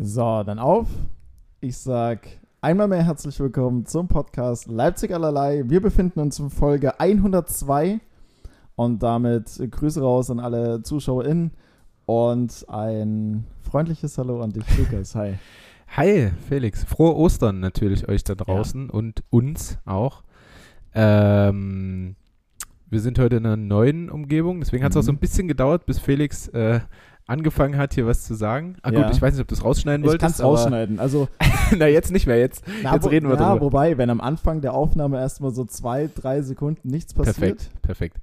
So, dann auf. Ich sag einmal mehr herzlich willkommen zum Podcast Leipzig allerlei. Wir befinden uns in Folge 102 und damit Grüße raus an alle ZuschauerInnen und ein freundliches Hallo an dich, Lukas. Hi. Hi, Felix. Frohe Ostern natürlich euch da draußen ja. und uns auch. Ähm, wir sind heute in einer neuen Umgebung, deswegen hat es mhm. auch so ein bisschen gedauert, bis Felix äh, angefangen hat, hier was zu sagen. Ah ja. gut, ich weiß nicht, ob du es rausschneiden ich wolltest. Ich kann es rausschneiden. Also, na, jetzt nicht mehr. Jetzt, na, jetzt reden wir na, drüber. Wobei, wenn am Anfang der Aufnahme erstmal so zwei, drei Sekunden nichts passiert. Perfekt, perfekt.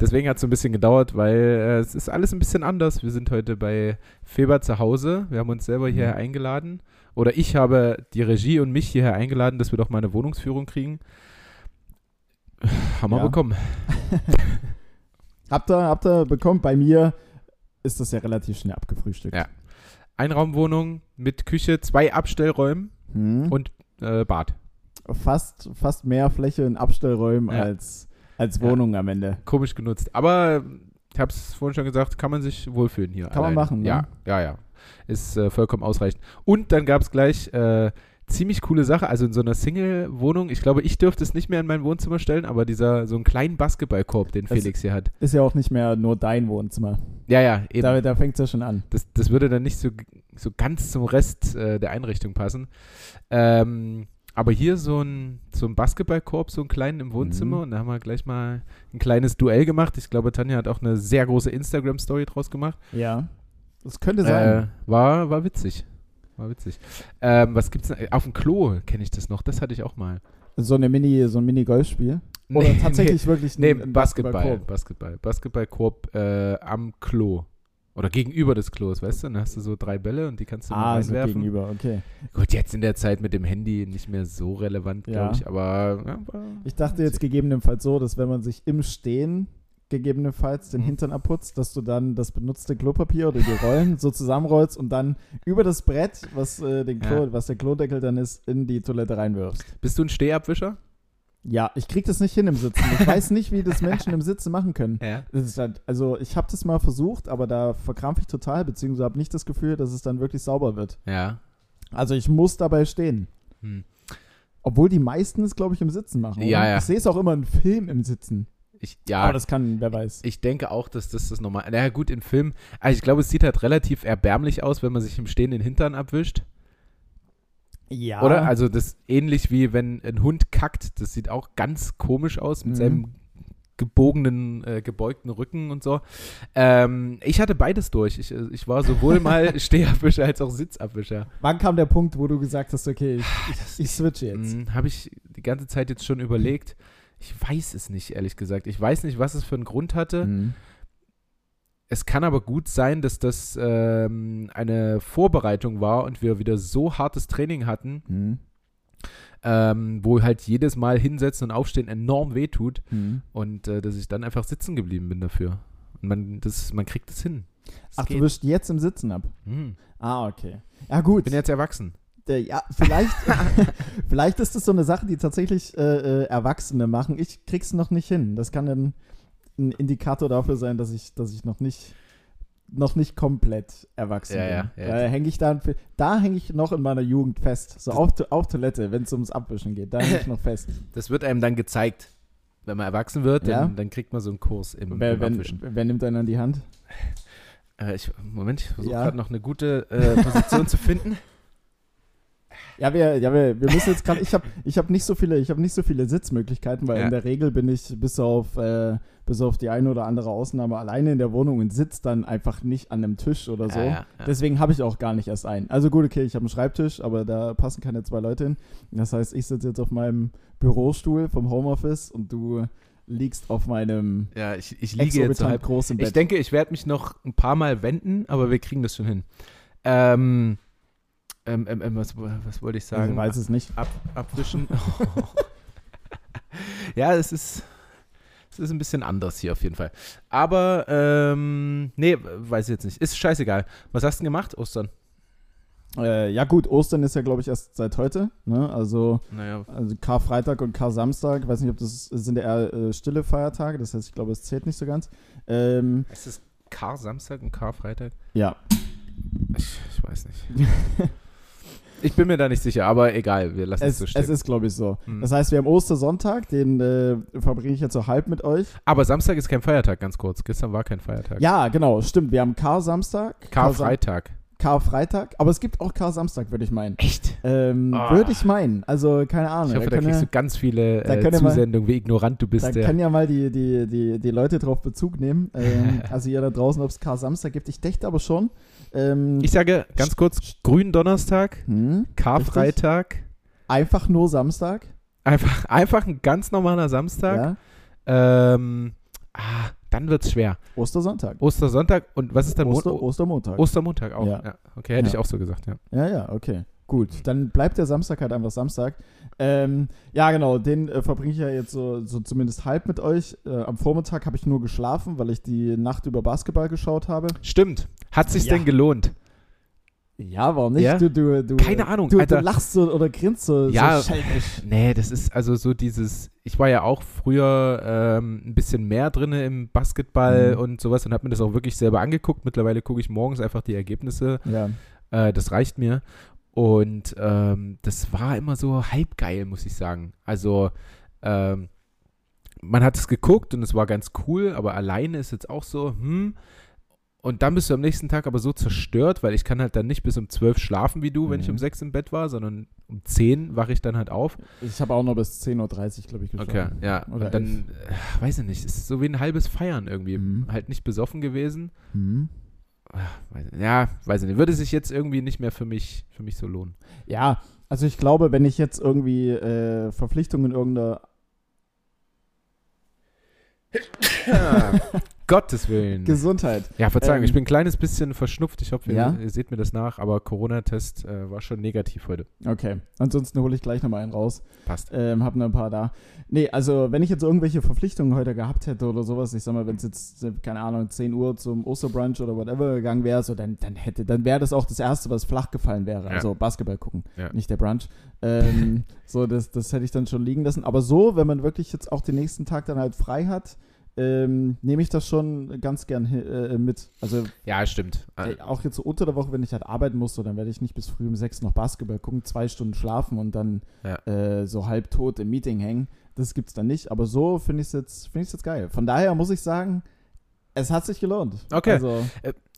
Deswegen hat es so ein bisschen gedauert, weil äh, es ist alles ein bisschen anders. Wir sind heute bei Feber zu Hause. Wir haben uns selber mhm. hierher eingeladen. Oder ich habe die Regie und mich hierher eingeladen, dass wir doch mal eine Wohnungsführung kriegen. Haben wir ja. bekommen. habt, ihr, habt ihr bekommen? Bei mir ist das ja relativ schnell abgefrühstückt. Ja. Einraumwohnung mit Küche, zwei Abstellräumen hm. und äh, Bad. Fast, fast mehr Fläche in Abstellräumen ja. als, als Wohnung ja. am Ende. Komisch genutzt. Aber ich habe es vorhin schon gesagt, kann man sich wohlfühlen hier. Kann allein. man machen, ne? Ja, ja, ja. Ist äh, vollkommen ausreichend. Und dann gab es gleich äh, ziemlich coole Sache. Also in so einer Single-Wohnung, ich glaube, ich dürfte es nicht mehr in mein Wohnzimmer stellen, aber dieser so einen kleinen Basketballkorb, den das Felix hier hat. Ist ja auch nicht mehr nur dein Wohnzimmer. Ja, ja, eben. Da, da fängt es ja schon an. Das, das würde dann nicht so, so ganz zum Rest äh, der Einrichtung passen. Ähm, aber hier so ein, so ein Basketballkorb, so einen kleinen im Wohnzimmer. Mhm. Und da haben wir gleich mal ein kleines Duell gemacht. Ich glaube, Tanja hat auch eine sehr große Instagram-Story draus gemacht. Ja. Das könnte sein. Äh, war, war witzig. War witzig. Ähm, was gibt's denn? Auf dem Klo kenne ich das noch. Das hatte ich auch mal. So eine Mini, so ein Mini-Golfspiel? Oder nee, tatsächlich nee, wirklich nee, ein Basketball. Basketball. Basketballkorb äh, am Klo. Oder gegenüber des Klos, weißt du? Dann hast du so drei Bälle und die kannst du ah, reinwerfen. So gegenüber, okay. Gut, jetzt in der Zeit mit dem Handy nicht mehr so relevant, glaube ja. ich, aber. Ja, ich dachte jetzt gegebenenfalls so, dass wenn man sich im Stehen gegebenenfalls den mhm. Hintern abputzt, dass du dann das benutzte Klopapier oder die Rollen so zusammenrollst und dann über das Brett, was, äh, den Klo, ja. was der Klodeckel dann ist, in die Toilette reinwirfst. Bist du ein Stehabwischer? Ja, ich krieg das nicht hin im Sitzen. Ich weiß nicht, wie das Menschen im Sitzen machen können. Ja. Halt, also ich habe das mal versucht, aber da verkrampfe ich total, beziehungsweise habe nicht das Gefühl, dass es dann wirklich sauber wird. Ja. Also ich muss dabei stehen. Hm. Obwohl die meisten es, glaube ich, im Sitzen machen. Ja, ja. Ich sehe es auch immer im Film im Sitzen. Ich, ja, aber das kann, wer weiß. Ich denke auch, dass das das normal. Naja, gut, im Film. Also ich glaube, es sieht halt relativ erbärmlich aus, wenn man sich im Stehen den Hintern abwischt. Ja. Oder? Also das ähnlich wie wenn ein Hund kackt. Das sieht auch ganz komisch aus mit mhm. seinem gebogenen, äh, gebeugten Rücken und so. Ähm, ich hatte beides durch. Ich, äh, ich war sowohl mal Stehabwischer als auch Sitzabwischer. Wann kam der Punkt, wo du gesagt hast, okay, ich, ich, ich switche jetzt? Hm, Habe ich die ganze Zeit jetzt schon überlegt. Ich weiß es nicht, ehrlich gesagt. Ich weiß nicht, was es für einen Grund hatte. Mhm. Es kann aber gut sein, dass das ähm, eine Vorbereitung war und wir wieder so hartes Training hatten, mhm. ähm, wo halt jedes Mal hinsetzen und aufstehen enorm wehtut mhm. und äh, dass ich dann einfach sitzen geblieben bin dafür. Und man, das, man kriegt es hin. Das Ach, geht. du wischst jetzt im Sitzen ab? Mhm. Ah, okay. Ja, gut. Ich bin jetzt erwachsen. Ja, vielleicht, vielleicht ist das so eine Sache, die tatsächlich äh, äh, Erwachsene machen. Ich krieg's noch nicht hin. Das kann dann ein Indikator dafür sein, dass ich, dass ich noch nicht noch nicht komplett erwachsen ja, bin. Ja, ja. Da hänge ich dann, da hänge ich noch in meiner Jugend fest. So auf, auf Toilette, wenn es ums Abwischen geht, da hänge ich noch fest. Das wird einem dann gezeigt, wenn man erwachsen wird, ja? dann, dann, kriegt man so einen Kurs im, wer, im wenn, Abwischen. Wer nimmt einen an die Hand? Äh, ich, Moment, ich versuche gerade noch eine gute äh, Position zu finden. Ja, wir, ja, wir, wir müssen jetzt gerade. Ich habe ich hab nicht so viele, ich habe nicht so viele Sitzmöglichkeiten, weil ja. in der Regel bin ich bis auf, äh, bis auf die eine oder andere Ausnahme alleine in der Wohnung und sitze dann einfach nicht an einem Tisch oder so. Ja, Deswegen habe ich auch gar nicht erst einen. Also gut, okay, ich habe einen Schreibtisch, aber da passen keine zwei Leute hin. Das heißt, ich sitze jetzt auf meinem Bürostuhl vom Homeoffice und du liegst auf meinem ja, ich, ich liege jetzt halb groß im Bett. Ich denke, ich werde mich noch ein paar Mal wenden, aber wir kriegen das schon hin. Ähm, ähm, ähm, ähm, was, was wollte ich sagen? Ich weiß es nicht. Ab, abwischen. ja, es ist, es ist ein bisschen anders hier auf jeden Fall. Aber, ähm, nee, weiß ich jetzt nicht. Ist scheißegal. Was hast du denn gemacht, Ostern? Äh, ja gut, Ostern ist ja glaube ich erst seit heute, ne? Also, naja. also Karfreitag und Kar-Samstag, ich weiß nicht, ob das, das sind eher äh, stille Feiertage, das heißt, ich glaube, es zählt nicht so ganz. Ähm, ist es Kar-Samstag und Karfreitag? Ja. Ich, ich weiß nicht. Ich bin mir da nicht sicher, aber egal, wir lassen es, es so stehen. Es ist, glaube ich, so. Hm. Das heißt, wir haben Ostersonntag, den äh, verbringe ich jetzt so halb mit euch. aber Samstag ist kein Feiertag, ganz kurz. Gestern war kein Feiertag. Ja, genau, stimmt. Wir haben Kar-Samstag. Karfreitag. Kar-Freitag. Aber es gibt auch Kar-Samstag, würde ich meinen. Echt? Ähm, Ah. Würde ich meinen. Also, keine Ahnung. Ich hoffe, da da kriegst ja- du ganz viele da äh, können wir mal- Zusendungen, wie ignorant du bist. Da der- können ja mal die, die, die, die Leute drauf Bezug nehmen. Ähm, also ihr da draußen, ob es Kar-Samstag gibt. Ich dächte aber schon. Ähm, Ich sage ganz kurz, Gründonnerstag, hm, Karfreitag, einfach nur Samstag. einfach, einfach ein ganz normaler Samstag. Ja. Ähm, ah, dann wird's schwer. Ostersonntag. Ostersonntag und was ist dann Oster, Mon- Ostermontag. Ostermontag auch? Ja. Ja. Okay, hätte Ja. ich auch so gesagt, ja. Ja, ja, okay. Gut, dann bleibt der Samstag halt einfach Samstag. Ähm, ja, genau, den äh, verbringe ich ja jetzt so, so zumindest halb mit euch. Äh, am Vormittag habe ich nur geschlafen, weil ich die Nacht über Basketball geschaut habe. Stimmt. Hat sich Ja. denn gelohnt? Ja, warum nicht? Ja? Du, du, du, Keine Ahnung, du, du Alter. lachst so oder grinst so, Ja. so schelmisch. Nee, das ist also so dieses, ich war ja auch früher ähm, ein bisschen mehr drin im Basketball Mhm. und sowas und habe mir das auch wirklich selber angeguckt. Mittlerweile gucke ich morgens einfach die Ergebnisse. Ja. Äh, das reicht mir. Und ähm, das war immer so halb geil, muss ich sagen. Also ähm, man hat es geguckt und es war ganz cool, aber alleine ist jetzt auch so, hm. Und dann bist du am nächsten Tag aber so zerstört, weil ich kann halt dann nicht bis um 12 schlafen wie du, wenn ich Mhm. um 6 im Bett war, sondern um 10 wache ich dann halt auf. Ich habe auch noch bis 10.30 Uhr, glaube ich, Okay, geschlafen. ja. Oder und dann, äh, weiß ich nicht, es ist so wie ein halbes Feiern irgendwie. Mhm. Halt nicht besoffen gewesen. Hm. Ja, weiß ich nicht. Würde sich jetzt irgendwie nicht mehr für mich, für mich so lohnen. Ja, also ich glaube, wenn ich jetzt irgendwie äh, Verpflichtungen in irgendeiner Gottes Willen. Gesundheit. Ja, Verzeihung, Ähm, ich bin ein kleines bisschen verschnupft. Ich hoffe, ihr, Ja? ihr seht mir das nach, aber Corona-Test äh, war schon negativ heute. Okay, ansonsten hole ich gleich nochmal einen raus. Passt. Ähm, hab noch ein paar da. Nee, also wenn ich jetzt irgendwelche Verpflichtungen heute gehabt hätte oder sowas, ich sag mal, wenn es jetzt, äh, keine Ahnung, 10 Uhr zum Osterbrunch oder whatever gegangen wäre, so dann, dann hätte, dann wäre das auch das Erste, was flach gefallen wäre. Ja. Also Basketball gucken, Ja. nicht der Brunch. Ähm, so, das, das hätte ich dann schon liegen lassen. Aber so, wenn man wirklich jetzt auch den nächsten Tag dann halt frei hat, ähm, nehme ich das schon ganz gern äh, mit. Also Ja, stimmt. Äh, auch jetzt so unter der Woche, wenn ich halt arbeiten muss, so, dann werde ich nicht bis früh um sechs noch Basketball gucken, zwei Stunden schlafen und dann Ja. äh, so halb tot im Meeting hängen. Das gibt's dann nicht. Aber so finde ich es jetzt, finde ich jetzt geil. Von daher muss ich sagen, es hat sich gelohnt. Okay. Also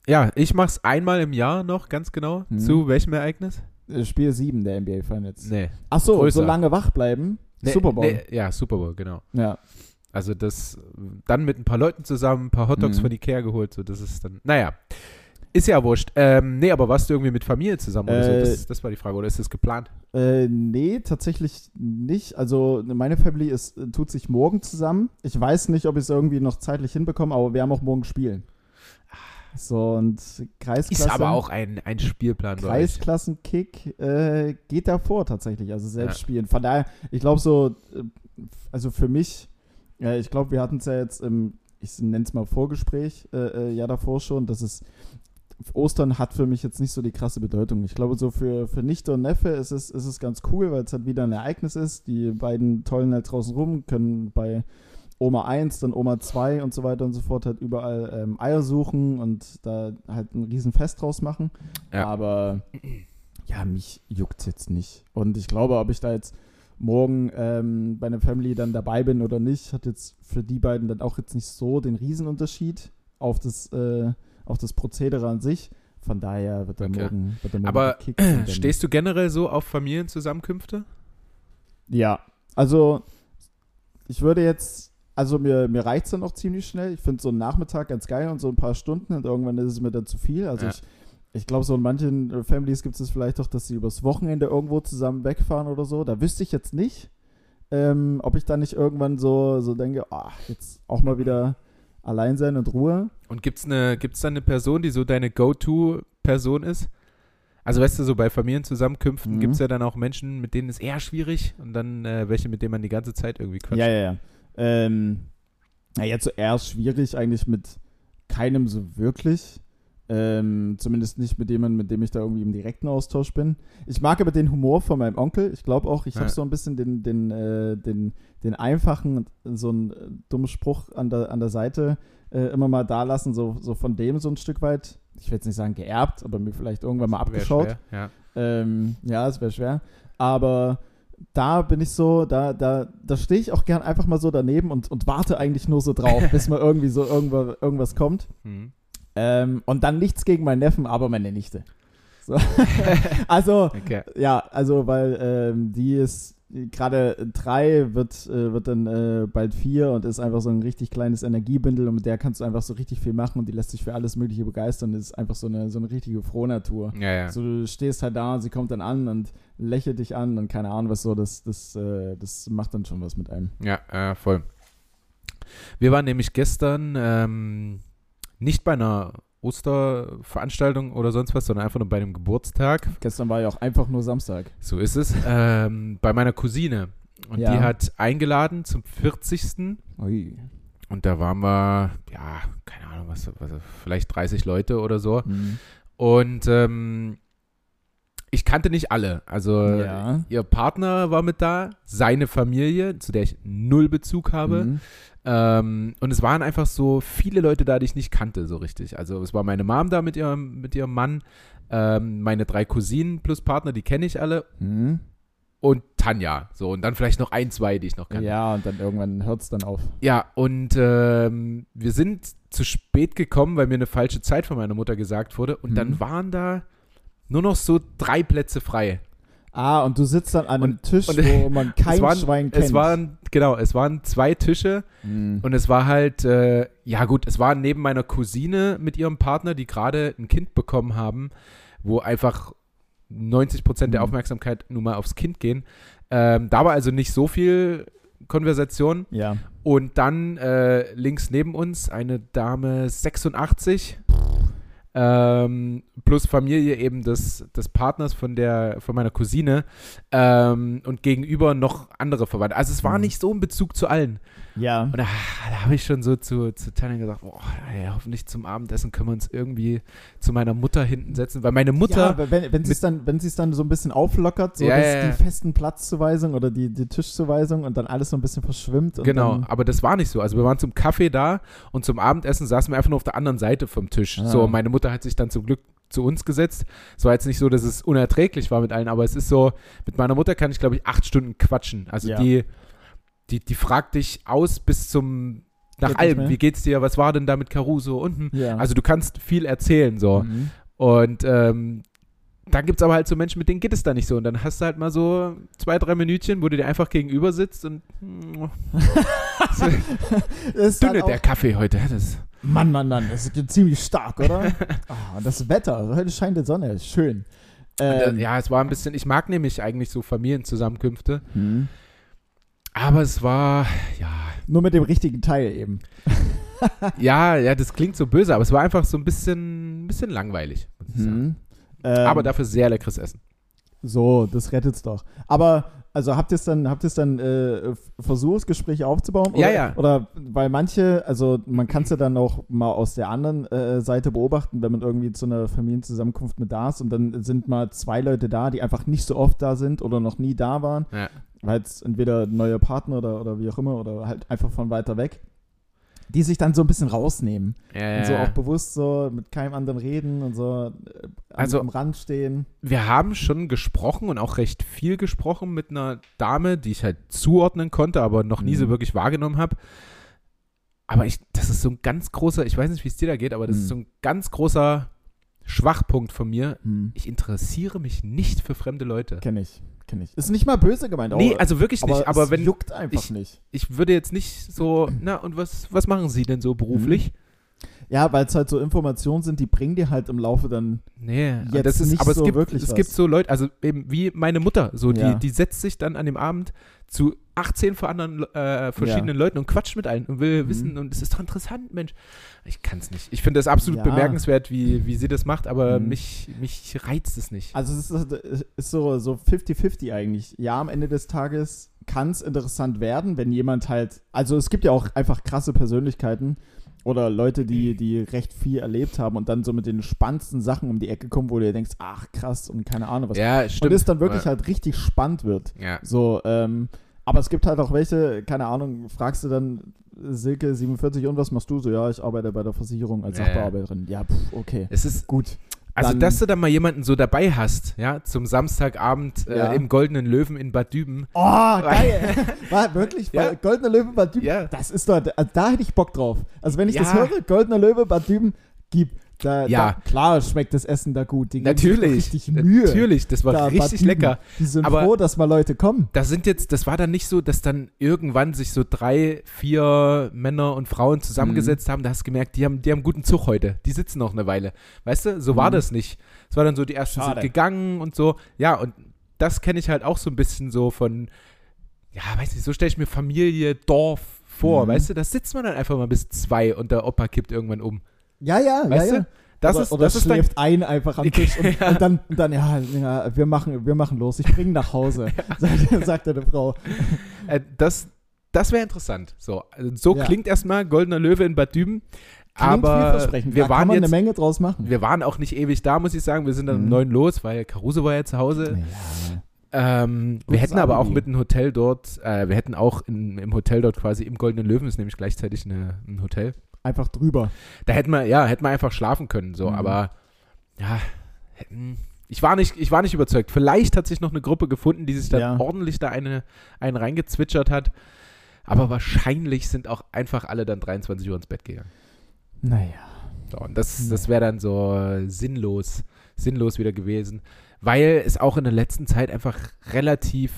Ja, ich mach's einmal im Jahr noch, ganz genau. Mhm. Zu welchem Ereignis? äh, Spiel 7 der NBA Finals. Nee. Ach so, größer. so lange wach bleiben. nee Super Bowl. Nee, ja, Super Bowl, genau. Ja. Also das dann mit ein paar Leuten zusammen, ein paar Hotdogs Mhm. von Ikea geholt, so das ist dann, naja, ist ja wurscht. Ähm, nee, aber warst du irgendwie mit Familie zusammen oder so? Äh, Das, das war die Frage, oder ist das geplant? Äh, nee, tatsächlich nicht. Also meine Family ist, tut sich morgen zusammen. Ich weiß nicht, ob ich es irgendwie noch zeitlich hinbekomme, aber wir haben auch morgen Spielen. So, und Kreisklasse. Ist aber auch ein, ein Spielplan. Kreisklassenkick äh, geht davor tatsächlich, also selbst Ja. spielen. Von daher, ich glaube so, äh, also für mich, äh, ich glaube, wir hatten es ja jetzt im, ich nenne es mal Vorgespräch, äh, äh, ja davor schon, dass es Ostern hat für mich jetzt nicht so die krasse Bedeutung. Ich glaube, so für, für Nichte und Neffe ist es, ist es ganz cool, weil es halt wieder ein Ereignis ist. Die beiden tollen halt draußen rum, können bei Oma 1, dann Oma 2 und so weiter und so fort halt überall ähm, Eier suchen und da halt ein Riesenfest draus machen. Ja. Aber ja, mich juckt jetzt nicht. Und ich glaube, ob ich da jetzt morgen ähm, bei einer Family dann dabei bin oder nicht, hat jetzt für die beiden dann auch jetzt nicht so den Riesenunterschied auf das, äh, auf das Prozedere an sich. Von daher wird er Okay. morgen, wird er morgen Aber Stehst du generell so auf Familienzusammenkünfte? Ja, also ich würde jetzt, also mir, mir reicht es dann auch ziemlich schnell. Ich finde so einen Nachmittag ganz geil und so ein paar Stunden und irgendwann ist es mir dann zu viel. Also Ja. ich, ich glaube, so in manchen äh, Families gibt es vielleicht doch, dass sie übers Wochenende irgendwo zusammen wegfahren oder so. Da wüsste ich jetzt nicht, ähm, ob ich dann nicht irgendwann so, so denke, ah, jetzt auch mal wieder allein sein und Ruhe. Und gibt's eine, gibt's da eine Person, die so deine Go-To-Person ist? Also weißt du, so bei Familienzusammenkünften Mhm. gibt es ja dann auch Menschen, mit denen ist eher schwierig und dann äh, welche, mit denen man die ganze Zeit irgendwie quatscht. Ja, ja, ja. Ähm, na, jetzt zuerst schwierig, eigentlich mit keinem so wirklich. Ähm, zumindest nicht mit jemandem, mit dem ich da irgendwie im direkten Austausch bin. Ich mag aber den Humor von meinem Onkel. Ich glaube auch, ich ja. habe so ein bisschen den, den, äh, den, den einfachen, so einen äh, dummen Spruch an der, an der Seite äh, immer mal da lassen, so, so von dem so ein Stück weit. Ich will jetzt nicht sagen geerbt, aber mir vielleicht irgendwann mal abgeschaut. Schwer, ja, ähm, ja es wäre schwer. Aber da bin ich so, da, da, da stehe ich auch gern einfach mal so daneben und, und warte eigentlich nur so drauf, bis mal irgendwie so irgendwo, irgendwas kommt. Mhm. Ähm, und dann nichts gegen meinen Neffen, aber meine Nichte. So. also, okay. ja, also, weil ähm, die ist gerade drei, wird, äh, wird dann äh, bald vier und ist einfach so ein richtig kleines Energiebündel und mit der kannst du einfach so richtig viel machen und die lässt sich für alles Mögliche begeistern. Das ist einfach so eine, so eine richtige Frohnatur. Ja, ja. So, du stehst halt da und sie kommt dann an und lächelt dich an und keine Ahnung was so, das, das, äh, das macht dann schon was mit einem. Ja, äh, voll. Wir waren nämlich gestern ähm, nicht bei einer Osterveranstaltung oder sonst was, sondern einfach nur bei einem Geburtstag. Gestern war ja auch einfach nur Samstag. So ist es. Ähm, bei meiner Cousine. Und ja. die hat eingeladen zum 40. Ui. Und da waren wir, ja, keine Ahnung, was, was vielleicht 30 Leute oder so. Mhm. Und ähm, ich kannte nicht alle. Also ja. ihr Partner war mit da, seine Familie, zu der ich null Bezug habe. Mhm. Ähm, und es waren einfach so viele Leute da, die ich nicht kannte, so richtig. Also es war meine Mom da mit ihrem, mit ihrem Mann, ähm, meine drei Cousinen plus Partner, die kenne ich alle. Mhm. Und Tanja. So, und dann vielleicht noch ein, zwei, die ich noch kannte. Ja, und dann irgendwann hört es dann auf. Ja, und ähm, wir sind zu spät gekommen, weil mir eine falsche Zeit von meiner Mutter gesagt wurde. Und mhm. dann waren da nur noch so drei Plätze frei. Ah, und du sitzt dann an einem und, Tisch, und, wo man kein waren, Schwein kennt. Es waren, genau, es waren zwei Tische mm. und es war halt, äh, ja gut, es war neben meiner Cousine mit ihrem Partner, die gerade ein Kind bekommen haben, wo einfach 90 Prozent mm. der mhm. Aufmerksamkeit nur mal aufs Kind gehen. Ähm, da war also nicht so viel Konversation. Ja. Und dann äh, links neben uns eine Dame 86 ähm, plus Familie eben des, des Partners von der von meiner Cousine ähm, und gegenüber noch andere Verwandte. Also es war mhm. nicht so ein Bezug zu allen. Ja. Und da, da habe ich schon so zu, zu Tanja gesagt, boah, ey, hoffentlich zum Abendessen können wir uns irgendwie zu meiner Mutter hinten setzen, weil meine Mutter. Ja, wenn, wenn sie es dann, wenn sie es dann so ein bisschen auflockert, so ja, ja, die festen Platzzuweisung oder die, die Tischzuweisung und dann alles so ein bisschen verschwimmt. genau, aber das war nicht so. Also wir waren zum Kaffee da und zum Abendessen saßen wir einfach nur auf der anderen Seite vom Tisch. Ah. So, meine Mutter Mutter hat sich dann zum Glück zu uns gesetzt. Es war jetzt nicht so, dass es unerträglich war mit allen, aber es ist so, mit meiner Mutter kann ich, glaube ich, acht Stunden quatschen. Also ja. die, die, die fragt dich aus bis zum nach Geht allem, wie geht's dir, was war denn da mit Caruso unten? Ja. Also du kannst viel erzählen so. Mhm. Und ähm, dann gibt es aber halt so Menschen, mit denen geht es da nicht so. Und dann hast du halt mal so zwei, drei Minütchen, wo du dir einfach gegenüber sitzt und ist dünne der Kaffee heute. Das Mann, Mann, Mann, das ist ziemlich stark, oder? oh, das Wetter, heute scheint die Sonne, ist schön. Ähm, ja, es war ein bisschen, ich mag nämlich eigentlich so Familienzusammenkünfte. Mhm. Aber es war, ja. Nur mit dem richtigen Teil eben. ja, ja, das klingt so böse, aber es war einfach so ein bisschen, bisschen langweilig. Mhm. Ähm, aber dafür sehr leckeres Essen. So, das rettet's doch. Aber also habt ihr es dann, habt ihr es dann äh, versucht, das Gespräch aufzubauen? Oder, ja, ja. Oder weil manche, also man kann es ja dann auch mal aus der anderen äh, Seite beobachten, wenn man irgendwie zu einer Familienzusammenkunft mit da ist und dann sind mal zwei Leute da, die einfach nicht so oft da sind oder noch nie da waren. Ja. Weil es entweder neue Partner oder, oder wie auch immer oder halt einfach von weiter weg die sich dann so ein bisschen rausnehmen. Ja, und so auch bewusst so mit keinem anderen reden und so äh, am, also, am Rand stehen. Wir haben schon gesprochen und auch recht viel gesprochen mit einer Dame, die ich halt zuordnen konnte, aber noch nie mhm. so wirklich wahrgenommen habe. Aber ich, das ist so ein ganz großer, ich weiß nicht, wie es dir da geht, aber das mhm. ist so ein ganz großer Schwachpunkt von mir. Mhm. Ich interessiere mich nicht für fremde Leute. Kenne ich kenne ich. Ist nicht mal böse gemeint. Nee, also wirklich nicht. Aber, aber wenn juckt einfach ich, nicht. Ich würde jetzt nicht so, na und was, was machen Sie denn so beruflich? Mhm. Ja, weil es halt so Informationen sind, die bringen dir halt im Laufe dann nee, jetzt das ist, nicht aber so es gibt, wirklich es was. gibt so Leute, also eben wie meine Mutter, so die, ja. die setzt sich dann an dem Abend zu 18 anderen, äh, verschiedenen ja. Leuten und quatscht mit allen und will mhm. wissen und es ist doch interessant, Mensch. Ich kann es nicht. Ich finde es absolut ja. bemerkenswert, wie, wie sie das macht, aber mhm. mich, mich reizt es nicht. Also es ist, ist so 50-50 so eigentlich. Ja, am Ende des Tages kann es interessant werden, wenn jemand halt, also es gibt ja auch einfach krasse Persönlichkeiten, oder Leute, die, die recht viel erlebt haben und dann so mit den spannendsten Sachen um die Ecke kommen, wo du dir denkst, ach krass und keine Ahnung was. Ja, stimmt. Und es dann wirklich halt richtig spannend wird. Ja. So, ähm, aber es gibt halt auch welche, keine Ahnung, fragst du dann Silke 47 und was machst du? So, ja, ich arbeite bei der Versicherung als Ja, Sachbearbeiterin. Ja, pff, okay. Es ist, Gut. Also, Dann- dass du dann mal jemanden so dabei hast, ja, zum Samstagabend äh, Ja. im Goldenen Löwen in Bad Düben. Oh, geil. War wirklich Ja. Goldener Löwe Bad Düben. Ja. Das ist doch, also da hätte ich Bock drauf. Also wenn ich das Ja. höre, Goldener Löwe Bad Düben, gib. Da, Ja. da, klar schmeckt das Essen da gut. Die Natürlich. richtig Mühe. Natürlich, das war Da, richtig Düben. lecker. Die sind Aber- froh, dass mal Leute kommen. Da sind jetzt, das war dann nicht so, dass dann irgendwann sich so drei, vier Männer und Frauen zusammengesetzt haben. Da hast du gemerkt, die haben, die haben guten Zug heute. Die sitzen noch eine Weile. Weißt du, so war Mhm. das nicht. Es war dann so, die ersten Schade. sind gegangen und so. Ja, und das kenne ich halt auch so ein bisschen so von, ja, weiß nicht, so stelle ich mir Familie, Dorf vor. Mhm. Weißt du, da sitzt man dann einfach mal bis zwei und der Opa kippt irgendwann um. Ja, ja, Weißt ja, ja. du? Das oder, ist, oder das ist schläft ein einfach am Tisch und, Ja. und, dann, dann, ja, ja, wir machen, wir machen los. Ich bringe nach Hause, sagt, sagt eine Frau. äh, das, das wäre interessant. So, also so Ja. klingt erstmal Goldener Löwe in Bad Düben. Klingt aber wir da waren kann man jetzt eine Menge draus machen. Wir waren auch nicht ewig da, muss ich sagen. Wir sind dann um Mhm. neun los, weil Caruso war ja zu Hause. Ja. Ähm, wir hätten aber auch mit einem Hotel dort, äh, wir hätten auch in, im Hotel dort quasi im Goldenen Löwen, ist nämlich gleichzeitig eine, ein Hotel. Einfach drüber. Da hätten wir, ja, hätten wir einfach schlafen können, so, Mhm. aber ja, hätten, ich war nicht, ich war nicht überzeugt. Vielleicht hat sich noch eine Gruppe gefunden, die sich dann Ja. ordentlich da eine, einen reingezwitschert hat. Aber wahrscheinlich sind auch einfach alle dann 23 Uhr ins Bett gegangen. Naja. So, und das, das wäre dann so äh, sinnlos, sinnlos wieder gewesen, weil es auch in der letzten Zeit einfach relativ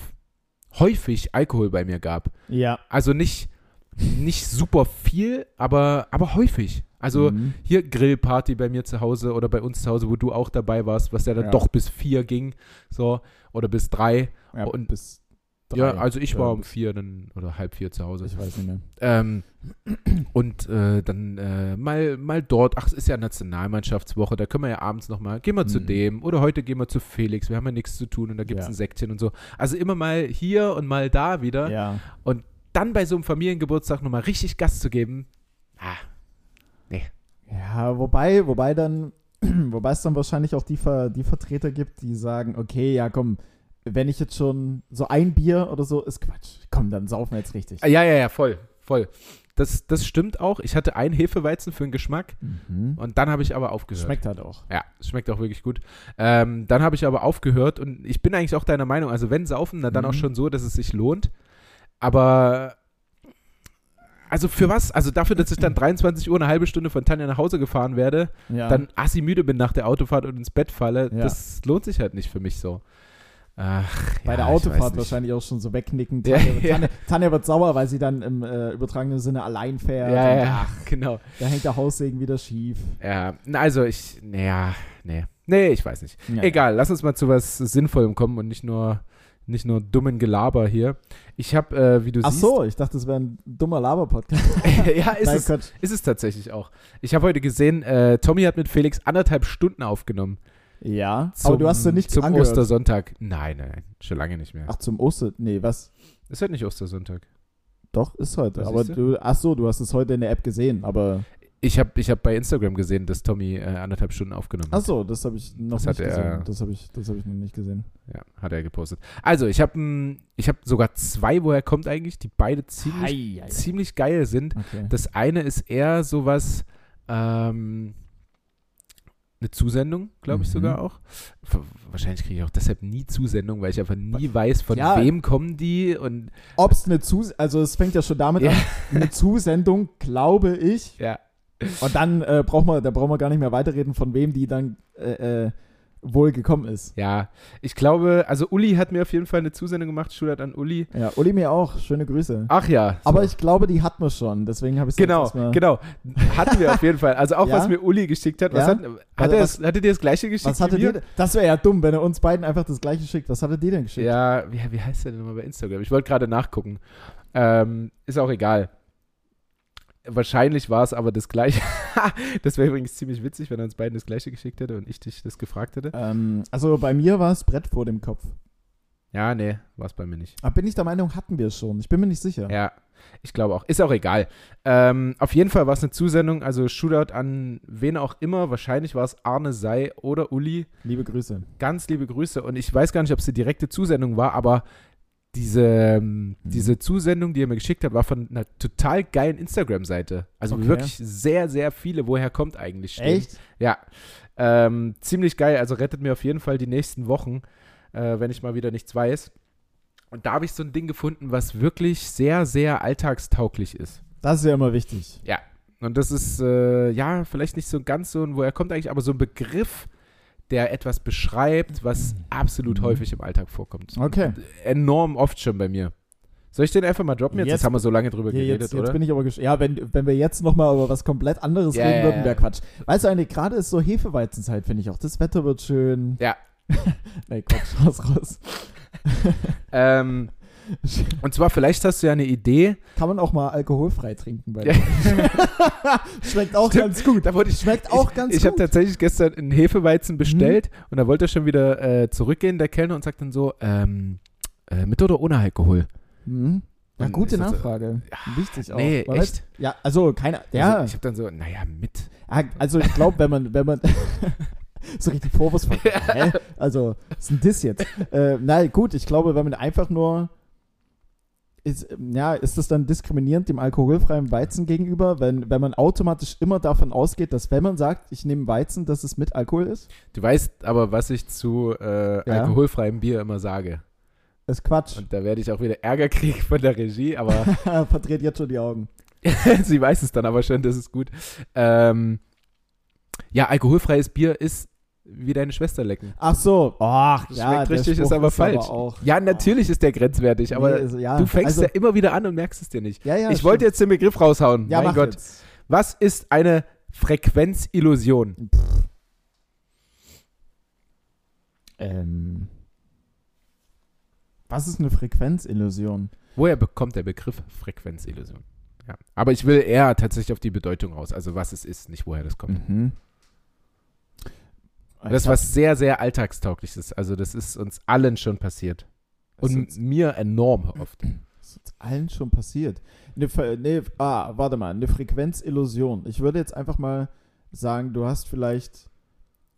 häufig Alkohol bei mir gab. Ja. Also nicht, nicht super viel, aber, aber häufig. Also Mhm. hier Grillparty bei mir zu Hause oder bei uns zu Hause, wo du auch dabei warst, was ja dann Ja. doch bis vier ging, so, oder bis drei. ja, und- bis drei. Ja, also ich war um vier dann, oder halb vier zu Hause. Ich weiß nicht mehr. Ähm, und äh, dann äh, mal, mal dort, ach, es ist ja Nationalmannschaftswoche, da können wir ja abends nochmal, gehen wir zu Mhm. dem oder heute gehen wir zu Felix, wir haben ja nichts zu tun und da gibt es Ja. ein Säckchen und so. Also immer mal hier und mal da wieder. Ja. Dann bei so einem Familiengeburtstag nochmal richtig Gas zu geben. Ah, Ja, wobei, wobei dann, wobei es dann wahrscheinlich auch die, Ver, die Vertreter gibt, die sagen, okay, ja komm, wenn ich jetzt schon so ein Bier oder so, ist Quatsch. Komm, dann saufen wir jetzt richtig. ja, ja, ja, voll, voll. Das, das stimmt auch. Ich hatte einen Hefeweizen für den Geschmack Mhm. und dann habe ich aber aufgehört. Schmeckt halt auch. Ja, schmeckt auch wirklich gut. Ähm, dann habe ich aber aufgehört und ich bin eigentlich auch deiner Meinung, also wenn saufen, dann, dann auch Mhm. schon so, dass es sich lohnt. Aber also für was? Also dafür, dass ich dann 23 Uhr eine halbe Stunde von Tanja nach Hause gefahren werde, Ja. dann assi müde bin nach der Autofahrt und ins Bett falle, Ja. das lohnt sich halt nicht für mich so. Ach, bei ja, der Autofahrt wahrscheinlich auch schon so wegnicken. Ja, Tanja, ja. Tanja, Tanja wird sauer, weil sie dann im äh, übertragenen Sinne allein fährt. Ja, ja, ach, genau. da hängt der Haussegen wieder schief. Ja, also ich, naja, nee. Nee, ich weiß nicht. Egal, lass uns mal zu was Sinnvollem kommen und nicht nur, nicht nur dummen Gelaber hier. Ich habe, äh, wie du Ach siehst. so, ich dachte, das wäre ein dummer Laber-Podcast. ja, ist Nein, es, ist es tatsächlich auch. Ich habe heute gesehen, äh, Tommy hat mit Felix anderthalb Stunden aufgenommen. Ja, Zum, aber du hast ja nicht Zum angehört. Ostersonntag. Nein, nein, schon lange nicht mehr. Ach, zum Oster... Nee, was? Ist heute nicht Ostersonntag. Doch, ist heute. Was aber du, ach so, du hast es heute in der App gesehen, aber Ich habe ich hab bei Instagram gesehen, dass Tommy äh, anderthalb Stunden aufgenommen ach hat. so, das habe ich noch Das nicht hat er- gesehen. Das habe ich, das habe ich noch nicht gesehen. Ja, hat er gepostet. Also, ich habe ich hab sogar zwei, woher kommt eigentlich, die beide ziemlich, Ei, ei. ziemlich geil sind. Okay. Das eine ist eher sowas, ähm, eine Zusendung, glaube ich Mhm. sogar auch. Wahrscheinlich kriege ich auch deshalb nie Zusendung, weil ich einfach nie weiß, von Ja. wem kommen die und Ob es eine Zus also es fängt ja schon damit Ja. an, eine Zusendung, glaube ich. ja. Und dann äh, braucht man, da brauchen wir gar nicht mehr weiterreden, von wem die dann äh, äh, wohl gekommen ist. Ja, ich glaube, also Uli hat mir auf jeden Fall eine Zusendung gemacht, Schulert an Uli. Ja, Uli mir auch, schöne Grüße. Ach ja. so. Aber ich glaube, die hatten wir schon, deswegen habe ich Genau, genau. Hatten wir auf jeden Fall. Also auch Ja? was mir Uli geschickt hat. Was Ja? hat, hat Also er was- das, hattet ihr das gleiche geschickt Was hattet ihr? Das wäre ja dumm, wenn er uns beiden einfach das gleiche schickt. Was hattet ihr denn geschickt? Ja, wie, wie heißt der denn nochmal bei Instagram? Ich wollte gerade nachgucken. Ähm, ist auch egal. Wahrscheinlich war es aber das gleiche. das wäre übrigens ziemlich witzig, wenn er uns beiden das gleiche geschickt hätte und ich dich das gefragt hätte. Ähm, also bei mir war es Brett vor dem Kopf. Ja, nee, war es bei mir nicht. Aber bin ich der Meinung, hatten wir es schon. Ich bin mir nicht sicher. Ja, ich glaube auch. Ist auch egal. Ähm, auf jeden Fall war es eine Zusendung, also Shootout an wen auch immer. Wahrscheinlich war es Arne Sei oder Uli. Liebe Grüße. Ganz liebe Grüße. Und ich weiß gar nicht, ob es eine direkte Zusendung war, aber diese, ähm, Mhm. diese Zusendung, die er mir geschickt hat, war von einer total geilen Instagram-Seite. Also Okay. wirklich sehr, sehr viele. Woher kommt eigentlich? stehen. Echt? Ja. Ähm, ziemlich geil. Also rettet mir auf jeden Fall die nächsten Wochen, äh, wenn ich mal wieder nichts weiß. Und da habe ich so ein Ding gefunden, was wirklich sehr, sehr alltagstauglich ist. Das ist ja immer wichtig. Ja. Und das ist, äh, ja, vielleicht nicht so ganz so ein, woher kommt eigentlich, aber so ein Begriff, der etwas beschreibt, was absolut Mhm. häufig im Alltag vorkommt. Okay. Enorm oft schon bei mir. Soll ich den einfach mal droppen? Jetzt, Jetzt- haben wir so lange drüber Ja, geredet, jetzt, jetzt oder? bin ich aber gespannt. Ja, wenn, wenn wir jetzt nochmal über was komplett anderes Ja, reden würden, wäre Quatsch. Weißt du eigentlich, gerade ist so Hefeweizenzeit, finde ich auch. Das Wetter wird schön. Ja. nee, Quatsch, raus, raus. ähm, und zwar, vielleicht hast du ja eine Idee. Kann man auch mal alkoholfrei trinken bei Ja. Schmeckt auch Stimmt. ganz gut. Da wurde ich, Schmeckt auch ganz ich habe gut. tatsächlich gestern einen Hefeweizen Mhm. bestellt und da wollte er schon wieder äh, zurückgehen, der Kellner, und sagt dann so, ähm, äh, mit oder ohne Alkohol? Mhm. Ja, gute das so- Nachfrage. Wichtig auch. Nee, Man echt? Ja, also keine. Ja, Also ich habe dann so, naja, mit. Ah, also ich glaube, wenn man, wenn man so richtig vorwurfsvoll. Hä? Also, ist denn das jetzt? Äh, na gut, ich glaube, wenn man einfach nur ist, ja, ist das dann diskriminierend dem alkoholfreien Weizen gegenüber, wenn, wenn man automatisch immer davon ausgeht, dass wenn man sagt, ich nehme Weizen, dass es mit Alkohol ist? Du weißt aber, was ich zu äh, Ja. alkoholfreiem Bier immer sage. Das ist Quatsch. Und da werde ich auch wieder Ärger kriegen von der Regie, aber Verdreht jetzt schon die Augen. sie weiß es dann aber schon, das ist gut. Ähm, ja, alkoholfreies Bier ist wie deine Schwester lecken. Ach so. Ach, Das ja, schmeckt richtig, ist aber falsch. auch, Ja, natürlich ist der grenzwertig, aber Nee, also, ja, du fängst also, ja immer wieder an und merkst es dir nicht. ja, ja, ich wollte jetzt den Begriff raushauen. Ja, mein Gott. Jetzt. Was ist eine Frequenzillusion? Ähm, was ist eine Frequenzillusion? Woher bekommt der Begriff Frequenzillusion? Ja. Aber ich will eher tatsächlich auf die Bedeutung raus, also was es ist, nicht woher das kommt. Mhm. Das ist was sehr, sehr alltagstaugliches. Also das ist uns allen schon passiert. Und mir enorm oft. das ist uns allen schon passiert. Fre- nee, ah, warte mal, eine Frequenzillusion. Ich würde jetzt einfach mal sagen, du hast vielleicht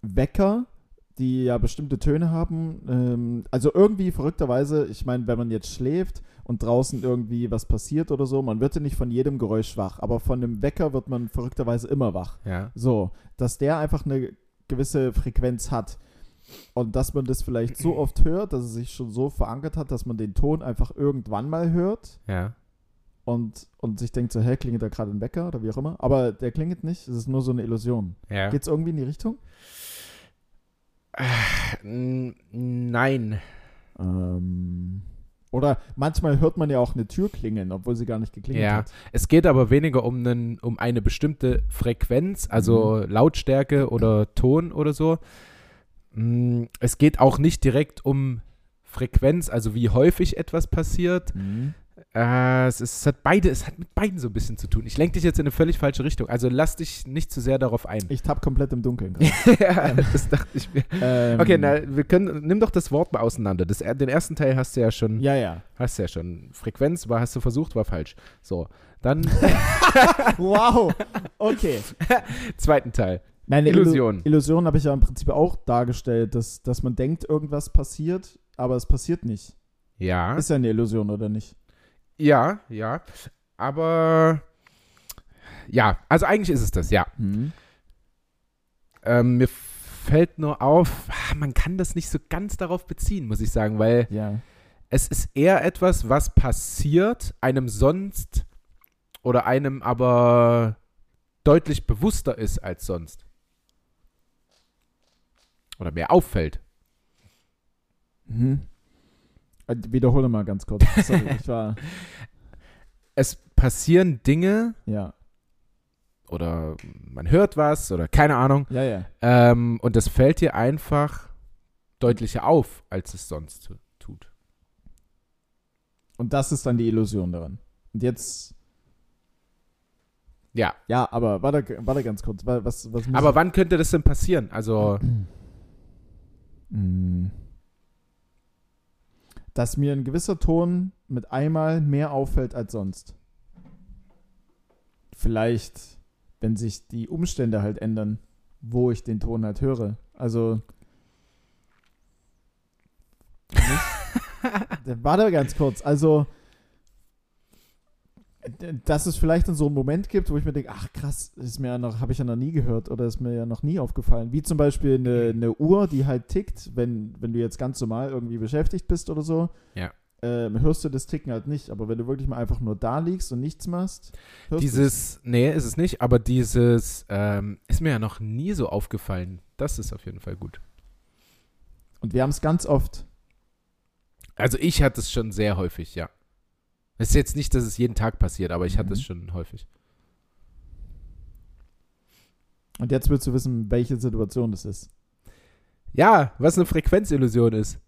Wecker, die ja bestimmte Töne haben. Ähm, also irgendwie verrückterweise, ich meine, wenn man jetzt schläft und draußen irgendwie was passiert oder so, man wird ja nicht von jedem Geräusch wach, aber von dem Wecker wird man verrückterweise immer wach. Ja. So, dass der einfach eine gewisse Frequenz hat. Und dass man das vielleicht so oft hört, dass es sich schon so verankert hat, dass man den Ton einfach irgendwann mal hört Ja. und, und sich denkt so, hä, klingelt da gerade ein Wecker oder wie auch immer. Aber der klingelt nicht, es ist nur so eine Illusion. Ja. Geht's irgendwie in die Richtung? N- Nein. Ähm, oder manchmal hört man ja auch eine Tür klingeln, obwohl sie gar nicht geklingelt Ja. hat. Es geht aber weniger um, einen, um eine bestimmte Frequenz, also Lautstärke oder Ton oder so. Mm, Es geht auch nicht direkt um Frequenz, also wie häufig etwas passiert. Mhm. Äh, es, ist, es hat beide, es hat mit beiden so ein bisschen zu tun. Ich lenke dich jetzt in eine völlig falsche Richtung. Also lass dich nicht zu sehr darauf ein. Ich tapp komplett im Dunkeln. ja, das dachte ich mir. ähm, Okay, na, wir können, nimm doch das Wort mal auseinander. Das, den ersten Teil hast du ja schon, Ja, ja. hast du ja schon. Frequenz war, hast du versucht, war falsch. So, dann Wow. Okay. zweiten Teil. Nein. Illusion. Illusion habe ich ja im Prinzip auch dargestellt, dass, dass man denkt, irgendwas passiert, aber es passiert nicht. Ja, Ist ja eine Illusion, oder nicht? Ja, ja. Aber ja, also eigentlich ist es das, ja. Mhm. Ähm, mir fällt nur auf, ah, man kann das nicht so ganz darauf beziehen, muss ich sagen, weil Ja. es ist eher etwas, was passiert, einem sonst oder einem aber deutlich bewusster ist als sonst. Oder mehr auffällt. Mhm. Äh, Wiederhole mal ganz kurz. Sorry, ich war. Es passieren Dinge Ja. oder man hört was oder keine Ahnung Ja, ja. ähm, und das fällt dir einfach deutlicher auf, als es sonst tu- tut. Und das ist dann die Illusion daran. Und jetzt. Ja, Ja, aber warte, warte ganz kurz. wa- Was, was aber wann könnte das denn passieren? Also, Mm. Dass mir ein gewisser Ton mit einmal mehr auffällt als sonst. Vielleicht, wenn sich die Umstände halt ändern, wo ich den Ton halt höre. Also. Warte ganz kurz. Also, dass es vielleicht dann so einen Moment gibt, wo ich mir denke, ach krass, ist mir ja noch, habe ich ja noch nie gehört oder ist mir ja noch nie aufgefallen. Wie zum Beispiel eine, eine Uhr, die halt tickt, wenn, wenn du jetzt ganz normal irgendwie beschäftigt bist oder so. Ja. Ähm, hörst du das Ticken halt nicht, aber wenn du wirklich mal einfach nur da liegst und nichts machst, Dieses, nee, ist es nicht, aber dieses ähm, ist mir ja noch nie so aufgefallen. Das ist auf jeden Fall gut. Und wir haben es ganz oft. Also ich hatte es schon sehr häufig, ja. Es ist jetzt nicht, dass es jeden Tag passiert, aber ich hatte es mhm. schon häufig. Und jetzt willst du wissen, welche Situation das ist. Ja, was eine Frequenzillusion ist.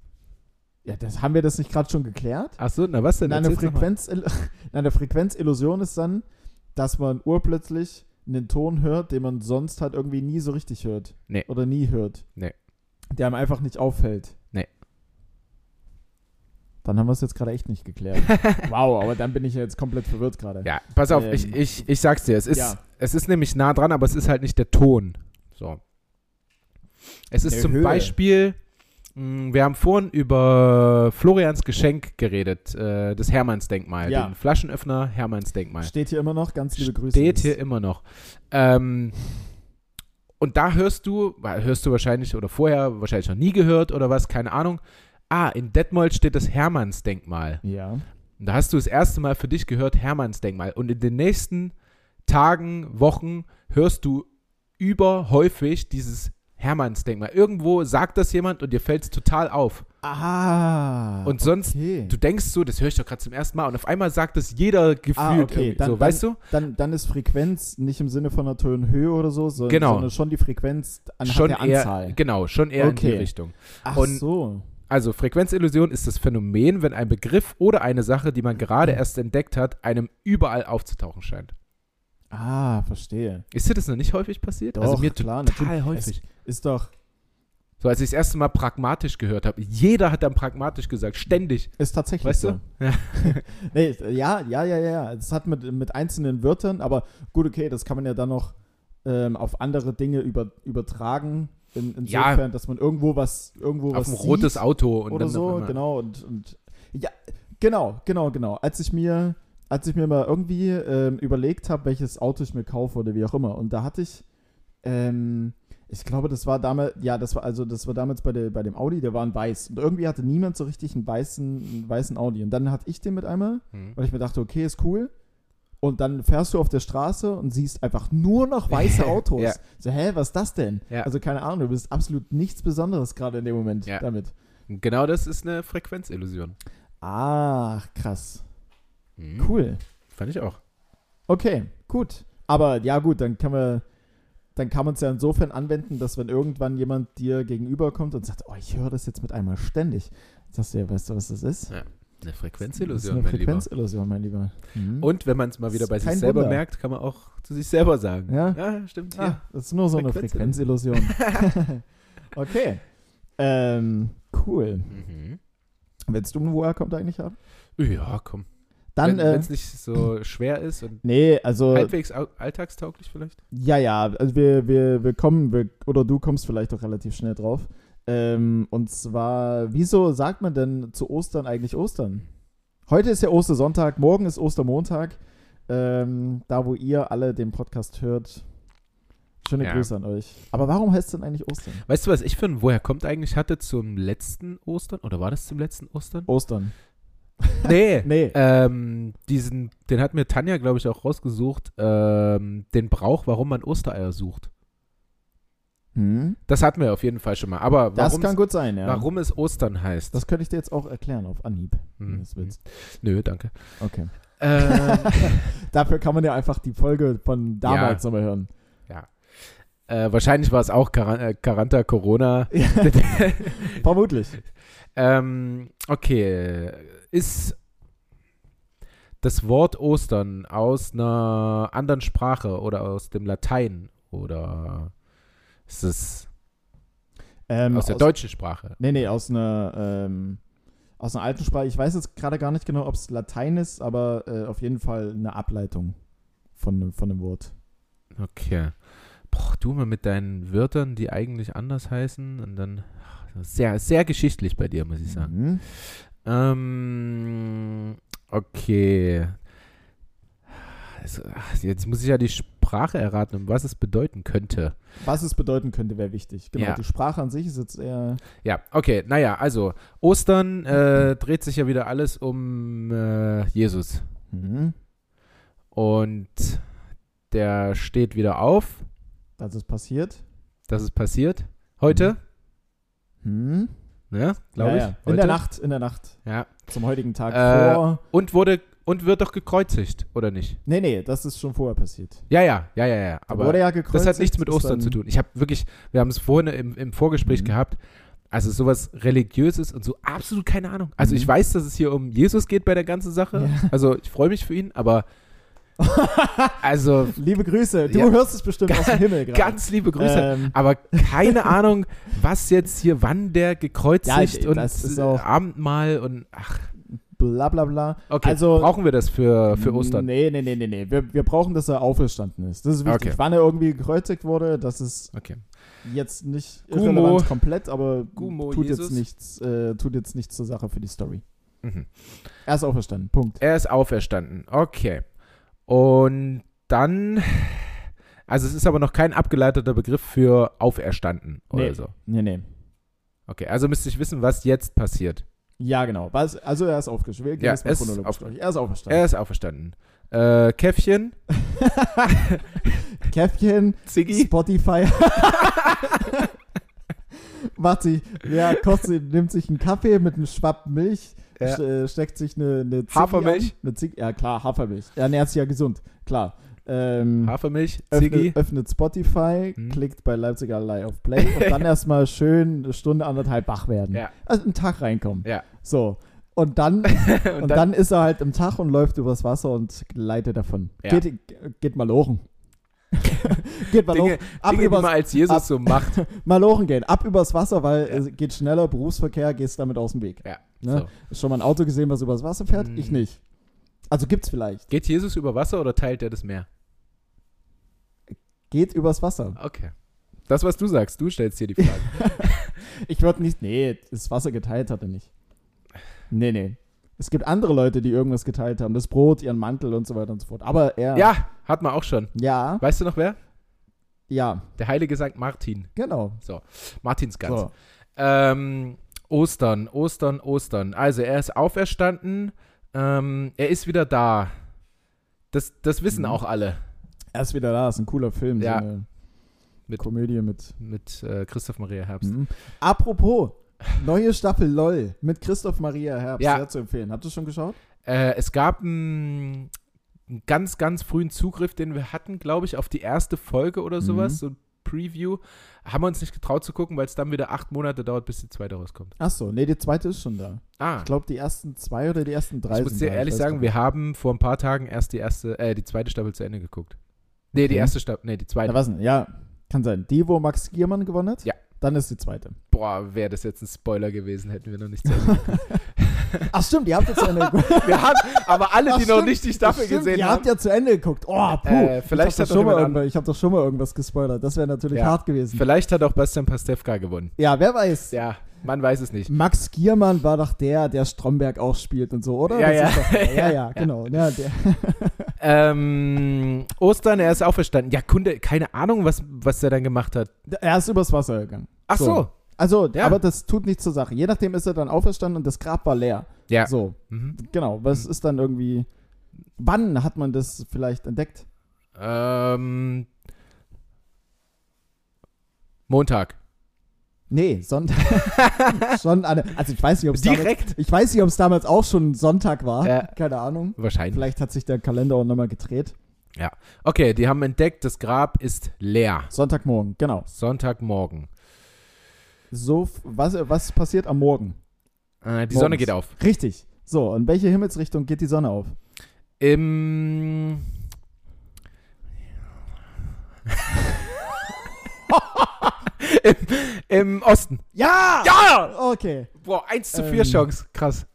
Ja, das haben wir das nicht gerade schon geklärt? Ach so, na was denn? Nein, eine, Frequenz, eine Frequenzillusion ist dann, dass man urplötzlich einen Ton hört, den man sonst halt irgendwie nie so richtig hört. Nee. Oder nie hört. Nee. Der einem einfach nicht auffällt. Nee. Dann haben wir es jetzt gerade echt nicht geklärt. wow, aber dann bin ich jetzt komplett verwirrt gerade. Ja, pass auf, ähm, ich, ich, ich sag's dir, es ist, ja. es ist nämlich nah dran, aber es ist halt nicht der Ton. So. Es ist der zum Höhe. Beispiel, mh, hm, wir haben vorhin über Florians Geschenk geredet, äh, das Hermannsdenkmal, ja. den Flaschenöffner Hermannsdenkmal. Steht hier immer noch, ganz liebe Grüße. Steht hier immer noch. Ähm, und da hörst du, hörst du wahrscheinlich oder vorher wahrscheinlich noch nie gehört oder was, keine Ahnung, ah, in Detmold steht das Hermannsdenkmal. Ja. Und da hast du das erste Mal für dich gehört Hermannsdenkmal. Und in den nächsten Tagen, Wochen hörst du überhäufig dieses Hermannsdenkmal. Irgendwo sagt das jemand und dir fällt es total auf. Ah. Und sonst, okay. du denkst so, das höre ich doch gerade zum ersten Mal und auf einmal sagt das jeder gefühlt. Ah, okay. Dann, so, dann, weißt du? Dann, dann ist Frequenz nicht im Sinne von einer Tonhöhe oder so, sondern, genau. sondern schon die Frequenz anhand schon der Anzahl. Eher, genau, schon eher okay. in die Richtung. Ach und so. Also Frequenzillusion ist das Phänomen, wenn ein Begriff oder eine Sache, die man gerade erst entdeckt hat, einem überall aufzutauchen scheint. Ah, verstehe. Ist dir das noch nicht häufig passiert? Also doch, also mir klar, total häufig. Es ist doch. So, als ich das erste Mal pragmatisch gehört habe, jeder hat dann pragmatisch gesagt, ständig. Ist tatsächlich weißt so. Du? Ja. nee, ja, ja, ja, ja. Es hat mit, mit einzelnen Wörtern, aber gut, okay, das kann man ja dann noch ähm, auf andere Dinge über, übertragen. In, insofern, ja, dass man irgendwo was irgendwo auf was ein rotes Auto und oder so, genau und, und ja, genau, genau, genau. Als ich mir als ich mir mal irgendwie ähm, überlegt habe, welches Auto ich mir kaufe oder wie auch immer. Und da hatte ich ähm, ich glaube, das war damals, ja, das war also das war damals bei, der, bei dem Audi, der war ein weiß. Und irgendwie hatte niemand so richtig einen weißen, einen weißen Audi. Und dann hatte ich den mit einmal, mhm. weil ich mir dachte, okay, ist cool und dann fährst du auf der Straße und siehst einfach nur noch weiße Autos. ja. So, hä, was ist das denn? Ja. Also keine Ahnung, du bist absolut nichts Besonderes gerade in dem Moment ja. damit. Genau das ist eine Frequenzillusion. Ach, krass. Mhm. Cool. Fand ich auch. Okay, gut. Aber ja gut, dann kann man dann kann man es ja insofern anwenden, dass wenn irgendwann jemand dir gegenüberkommt und sagt, oh, ich höre das jetzt mit einmal ständig, sagst du ja, weißt du, was das ist? Ja. Eine Frequenzillusion, eine Frequenzillusion, mein Lieber. Mhm. Und wenn man es mal wieder bei sich selber Wunder. merkt, kann man auch zu sich selber sagen. Ja, ja stimmt. Ah, ja. Das ist nur so eine Frequenzillusion. okay. Ähm, cool. Mhm. Willst du, wo er kommt eigentlich ab? Ja, komm. Dann, wenn es äh, nicht so schwer ist und nee, also, halbwegs alltagstauglich vielleicht? Ja, ja, also wir, wir, wir kommen, wir, oder du kommst vielleicht auch relativ schnell drauf. Ähm, und zwar, wieso sagt man denn zu Ostern eigentlich Ostern? Heute ist ja Ostersonntag, morgen ist Ostermontag. Ähm, da, wo ihr alle den Podcast hört, schöne ja. Grüße an euch. Aber warum heißt es denn eigentlich Ostern? Weißt du, was ich finde, woher kommt eigentlich hatte zum letzten Ostern? Oder war das zum letzten Ostern? Ostern. Nee, nee. Ähm, diesen, den hat mir Tanja, glaube ich, auch rausgesucht, ähm, den Brauch, warum man Ostereier sucht. Hm? Das hatten wir auf jeden Fall schon mal. Aber das kann gut sein, ja. Warum es Ostern heißt. Das könnte ich dir jetzt auch erklären auf Anhieb, hm. wenn du es willst. Nö, danke. Okay. Ähm. Dafür kann man ja einfach die Folge von damals ja. nochmal hören. Ja. Äh, wahrscheinlich war es auch Caranta äh, Corona. Ja. Vermutlich. ähm, okay. Ist das Wort Ostern aus einer anderen Sprache oder aus dem Latein oder ist es ähm, aus der aus, deutschen Sprache? Nee, nee, aus einer, ähm, aus einer alten Sprache. Ich weiß jetzt gerade gar nicht genau, ob es Latein ist, aber äh, auf jeden Fall eine Ableitung von, von einem Wort. Okay. Boah, du mal mit deinen Wörtern, die eigentlich anders heißen und dann sehr, sehr geschichtlich bei dir, muss ich sagen. Mhm. Ähm, okay. Also, jetzt muss ich ja die Sprache erraten, um was es bedeuten könnte. Was es bedeuten könnte, wäre wichtig. Genau, Ja. die Sprache an sich ist jetzt eher. Ja, okay, naja, also Ostern äh, dreht sich ja wieder alles um äh, Jesus. Mhm. Und der steht wieder auf. Das ist passiert. Das ist passiert. Heute, Mhm. ne, glaube ja, ich. ja. In Heute. der Nacht, in der Nacht. Ja. Zum heutigen Tag Äh, vor. Und wurde und wird doch gekreuzigt, oder nicht? Nee, nee, das ist schon vorher passiert. Ja, ja, ja, ja, ja. Da Aber wurde ja gekreuzigt. das hat nichts mit Ostern zu tun. Ich habe wirklich, wir haben es vorhin im, im Vorgespräch Mhm. gehabt, also sowas Religiöses und so absolut keine Ahnung. Also ich Mhm. weiß, dass es hier um Jesus geht bei der ganzen Sache. Ja. Also ich freue mich für ihn, aber also Liebe Grüße. Du Ja. hörst es bestimmt aus dem Himmel gerade. ganz liebe Grüße. Ähm, Aber keine Ahnung, was jetzt hier, wann der gekreuzigt Ja, und das ist äh, auch- Abendmahl und ach, bla bla bla. okay, Also- brauchen wir das für, für Ostern? Nee, nee, nee, nee, nee. Wir, wir brauchen, dass er auferstanden ist. Das ist wichtig. Okay. Wann er irgendwie gekreuzigt wurde, das ist Okay. jetzt nicht Gumo. irrelevant komplett, aber Gumo tut, Jesus. jetzt nichts, äh, tut jetzt nichts zur Sache für die Story. Mhm. Er ist auferstanden. Punkt. Er ist auferstanden. Okay. Und dann, also es ist aber noch kein abgeleiteter Begriff für auferstanden oder Nee. so. Nee, nee. Okay, also müsste ich wissen, was jetzt passiert. Ja, genau. Was, also er ist aufgestanden. Ja, es ist auf-. Er ist auferstanden. Er ist auferstanden. Äh, Käffchen, Käffchen, Ziggy, Spotify. Macht sich, ja, sie, nimmt sich einen Kaffee mit einem Schwapp Milch, Ja. äh, steckt sich eine, eine Ziggy Hafermilch? An, eine Ziggy, ja, klar, Hafermilch. Er ernährt sich ja gesund, klar. Ähm, Hafermilch, Ziggy. öffnet, öffnet Spotify, Mhm. klickt bei Leipziger Live auf Play und dann erstmal schön eine Stunde, anderthalb wach werden. Ja. Also einen Tag reinkommen. Ja. So. Und dann, und, dann, ist er halt im Tag und läuft übers Wasser und gleitet davon. Ja. Geht, geht mal lochen. geht mal Dinge. Ab Dinge die übers, man als Jesus ab- so macht. mal lochen gehen. Ab übers Wasser, weil Ja. es geht schneller, Berufsverkehr, gehst damit aus dem Weg. Ja. Ne? So. Schon mal ein Auto gesehen, was übers Wasser fährt? Mhm. Ich nicht. Also gibt's vielleicht. Geht Jesus über Wasser oder teilt er das Meer? Geht übers Wasser. Okay. Das, was du sagst, du stellst dir die Frage. Ich würde nicht, nee, das Wasser geteilt hat er nicht. Nee, nee. Es gibt andere Leute, die irgendwas geteilt haben. Das Brot, ihren Mantel und so weiter und so fort. Aber er. ja, hat man auch schon. Ja. Weißt du noch wer? Ja. Der heilige Sankt Martin. Genau. Martinsgans. So. Ähm, Ostern, Ostern, Ostern. Also er ist auferstanden. Ähm, er ist wieder da. Das, das wissen Mhm. auch alle. Er ist wieder da. Ist ein cooler Film. Ja. So eine Mit- Komödie mit. Mit äh, Christoph Maria Herbst. Mhm. Apropos. Neue Staffel LOL mit Christoph Maria Herbst. Ja. Sehr zu empfehlen. Habt ihr schon geschaut? Äh, es gab einen, ganz, ganz frühen Zugriff, den wir hatten, glaube ich, auf die erste Folge oder sowas. Mhm. So ein Preview. Haben wir uns nicht getraut zu gucken, weil es dann wieder acht Monate dauert, bis die zweite rauskommt. Achso, nee, die zweite ist schon da. Ah. Ich glaube, die ersten zwei oder die ersten drei Ich muss dir da. ehrlich sagen, wir haben vor ein paar Tagen erst die erste, äh, die zweite Staffel zu Ende geguckt. Nee, die Okay. erste Staffel, nee, die zweite. Ja, was denn? Ja, kann sein. Die, wo Max Giermann gewonnen hat? Ja. Dann ist die zweite. Boah, wäre das jetzt ein Spoiler gewesen, hätten wir noch nicht zu Ende. Ach stimmt, ihr habt ja zu Ende geguckt. Wir haben, aber alle, Ach, die noch stimmt, nicht die Staffel Stimmt, gesehen ihr haben. habt ja zu Ende geguckt. Oh, puh. Äh, vielleicht ich habe doch, mal ich hab doch schon mal irgendwas gespoilert. Das wäre natürlich Ja. hart gewesen. Vielleicht hat auch Bastian Pastewka gewonnen. Ja, wer weiß. Ja, man weiß es nicht. Max Giermann war doch der, der Stromberg auch spielt und so, oder? Ja, ja. Doch, ja, ja, genau. Ja. Ähm, Ostern, er ist auferstanden. Ja, Kunde, keine Ahnung, was, was der dann gemacht hat. er ist übers Wasser gegangen. Ach so. So. Also, Ja. aber das tut nichts zur Sache. Je nachdem ist er dann auferstanden und das Grab war leer. Ja. So, Mhm. genau. Was ist dann irgendwie. Wann hat man das vielleicht entdeckt? Ähm, Montag. Nee, Sonntag. schon an, also ich weiß nicht, ob es damals, Direkt? ich weiß nicht, ob es damals auch schon Sonntag war. Ja. Keine Ahnung. Wahrscheinlich. Vielleicht hat sich der Kalender auch nochmal gedreht. Okay, die haben entdeckt, das Grab ist leer. Sonntagmorgen, genau. Sonntagmorgen. So, was, was passiert am Morgen? Äh, die Morgens. Sonne geht auf. Richtig. So, in welche Himmelsrichtung geht die Sonne auf? Im. Im, Im Osten. Ja! Ja! Okay. Boah, 1 zu 4 Ähm. Chance. Krass.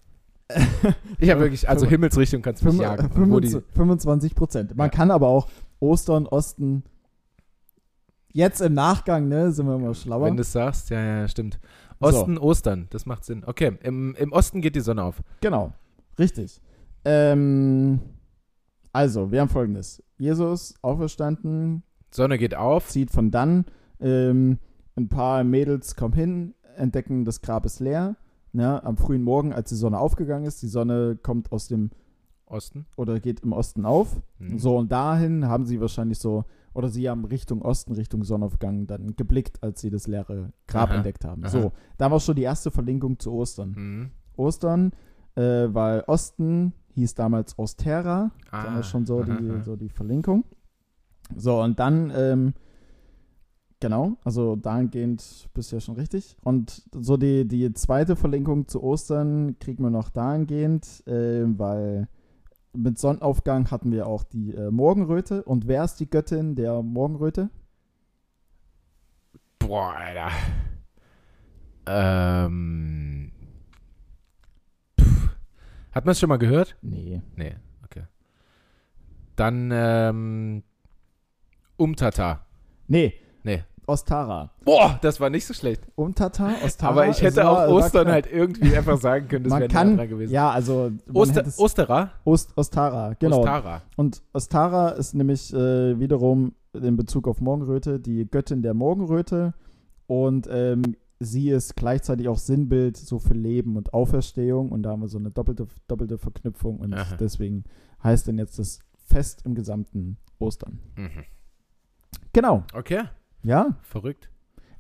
ich habe wirklich, also Himmelsrichtung kannst du mich jagen. 25 Prozent. Man ja. kann aber auch Ostern, Osten, jetzt im Nachgang, ne, sind wir immer schlauer. Wenn du es sagst, ja, ja, stimmt. Osten, so. Ostern, das macht Sinn. Okay, im, im Osten geht die Sonne auf. Genau, richtig. Ähm, also, wir haben folgendes. Jesus auferstanden. Sonne geht auf. Zieht von dann. Ähm, ein paar Mädels kommen hin, entdecken, das Grab ist leer. Ja, am frühen Morgen, als die Sonne aufgegangen ist, die Sonne kommt aus dem Osten oder geht im Osten auf. Mhm. So und dahin haben sie wahrscheinlich so oder sie haben Richtung Osten, Richtung Sonnenaufgang dann geblickt, als sie das leere Grab aha, entdeckt haben. Aha. So, da war schon die erste Verlinkung zu Ostern. Mhm. Ostern, äh, weil Osten hieß damals Ostera, ah, da war schon so, aha, die, so die Verlinkung. So, und dann, ähm, genau, also dahingehend bist du ja schon richtig. Und so die, die zweite Verlinkung zu Ostern kriegen wir noch dahingehend, äh, weil mit Sonnenaufgang hatten wir auch die äh, Morgenröte. Und wer ist die Göttin der Morgenröte? Boah, Alter. Ähm. Pff. Hat man es schon mal gehört? Nee. Nee, okay. Dann, ähm. Umtata. Nee. Ostara. Boah, das war nicht so schlecht. Umtata, Ostara. Aber ich hätte auch Ostern halt irgendwie einfach sagen können, das wäre kann, gewesen. Ja, also. Oster, Ostera? Ost, Ostara, genau. Ostara. Und Ostara ist nämlich äh, wiederum in Bezug auf Morgenröte die Göttin der Morgenröte. Und ähm, sie ist gleichzeitig auch Sinnbild so für Leben und Auferstehung. Und da haben wir so eine doppelte, doppelte Verknüpfung. Und Aha. deswegen heißt denn jetzt das Fest im gesamten Ostern. Mhm. Genau. Okay. Ja. Verrückt.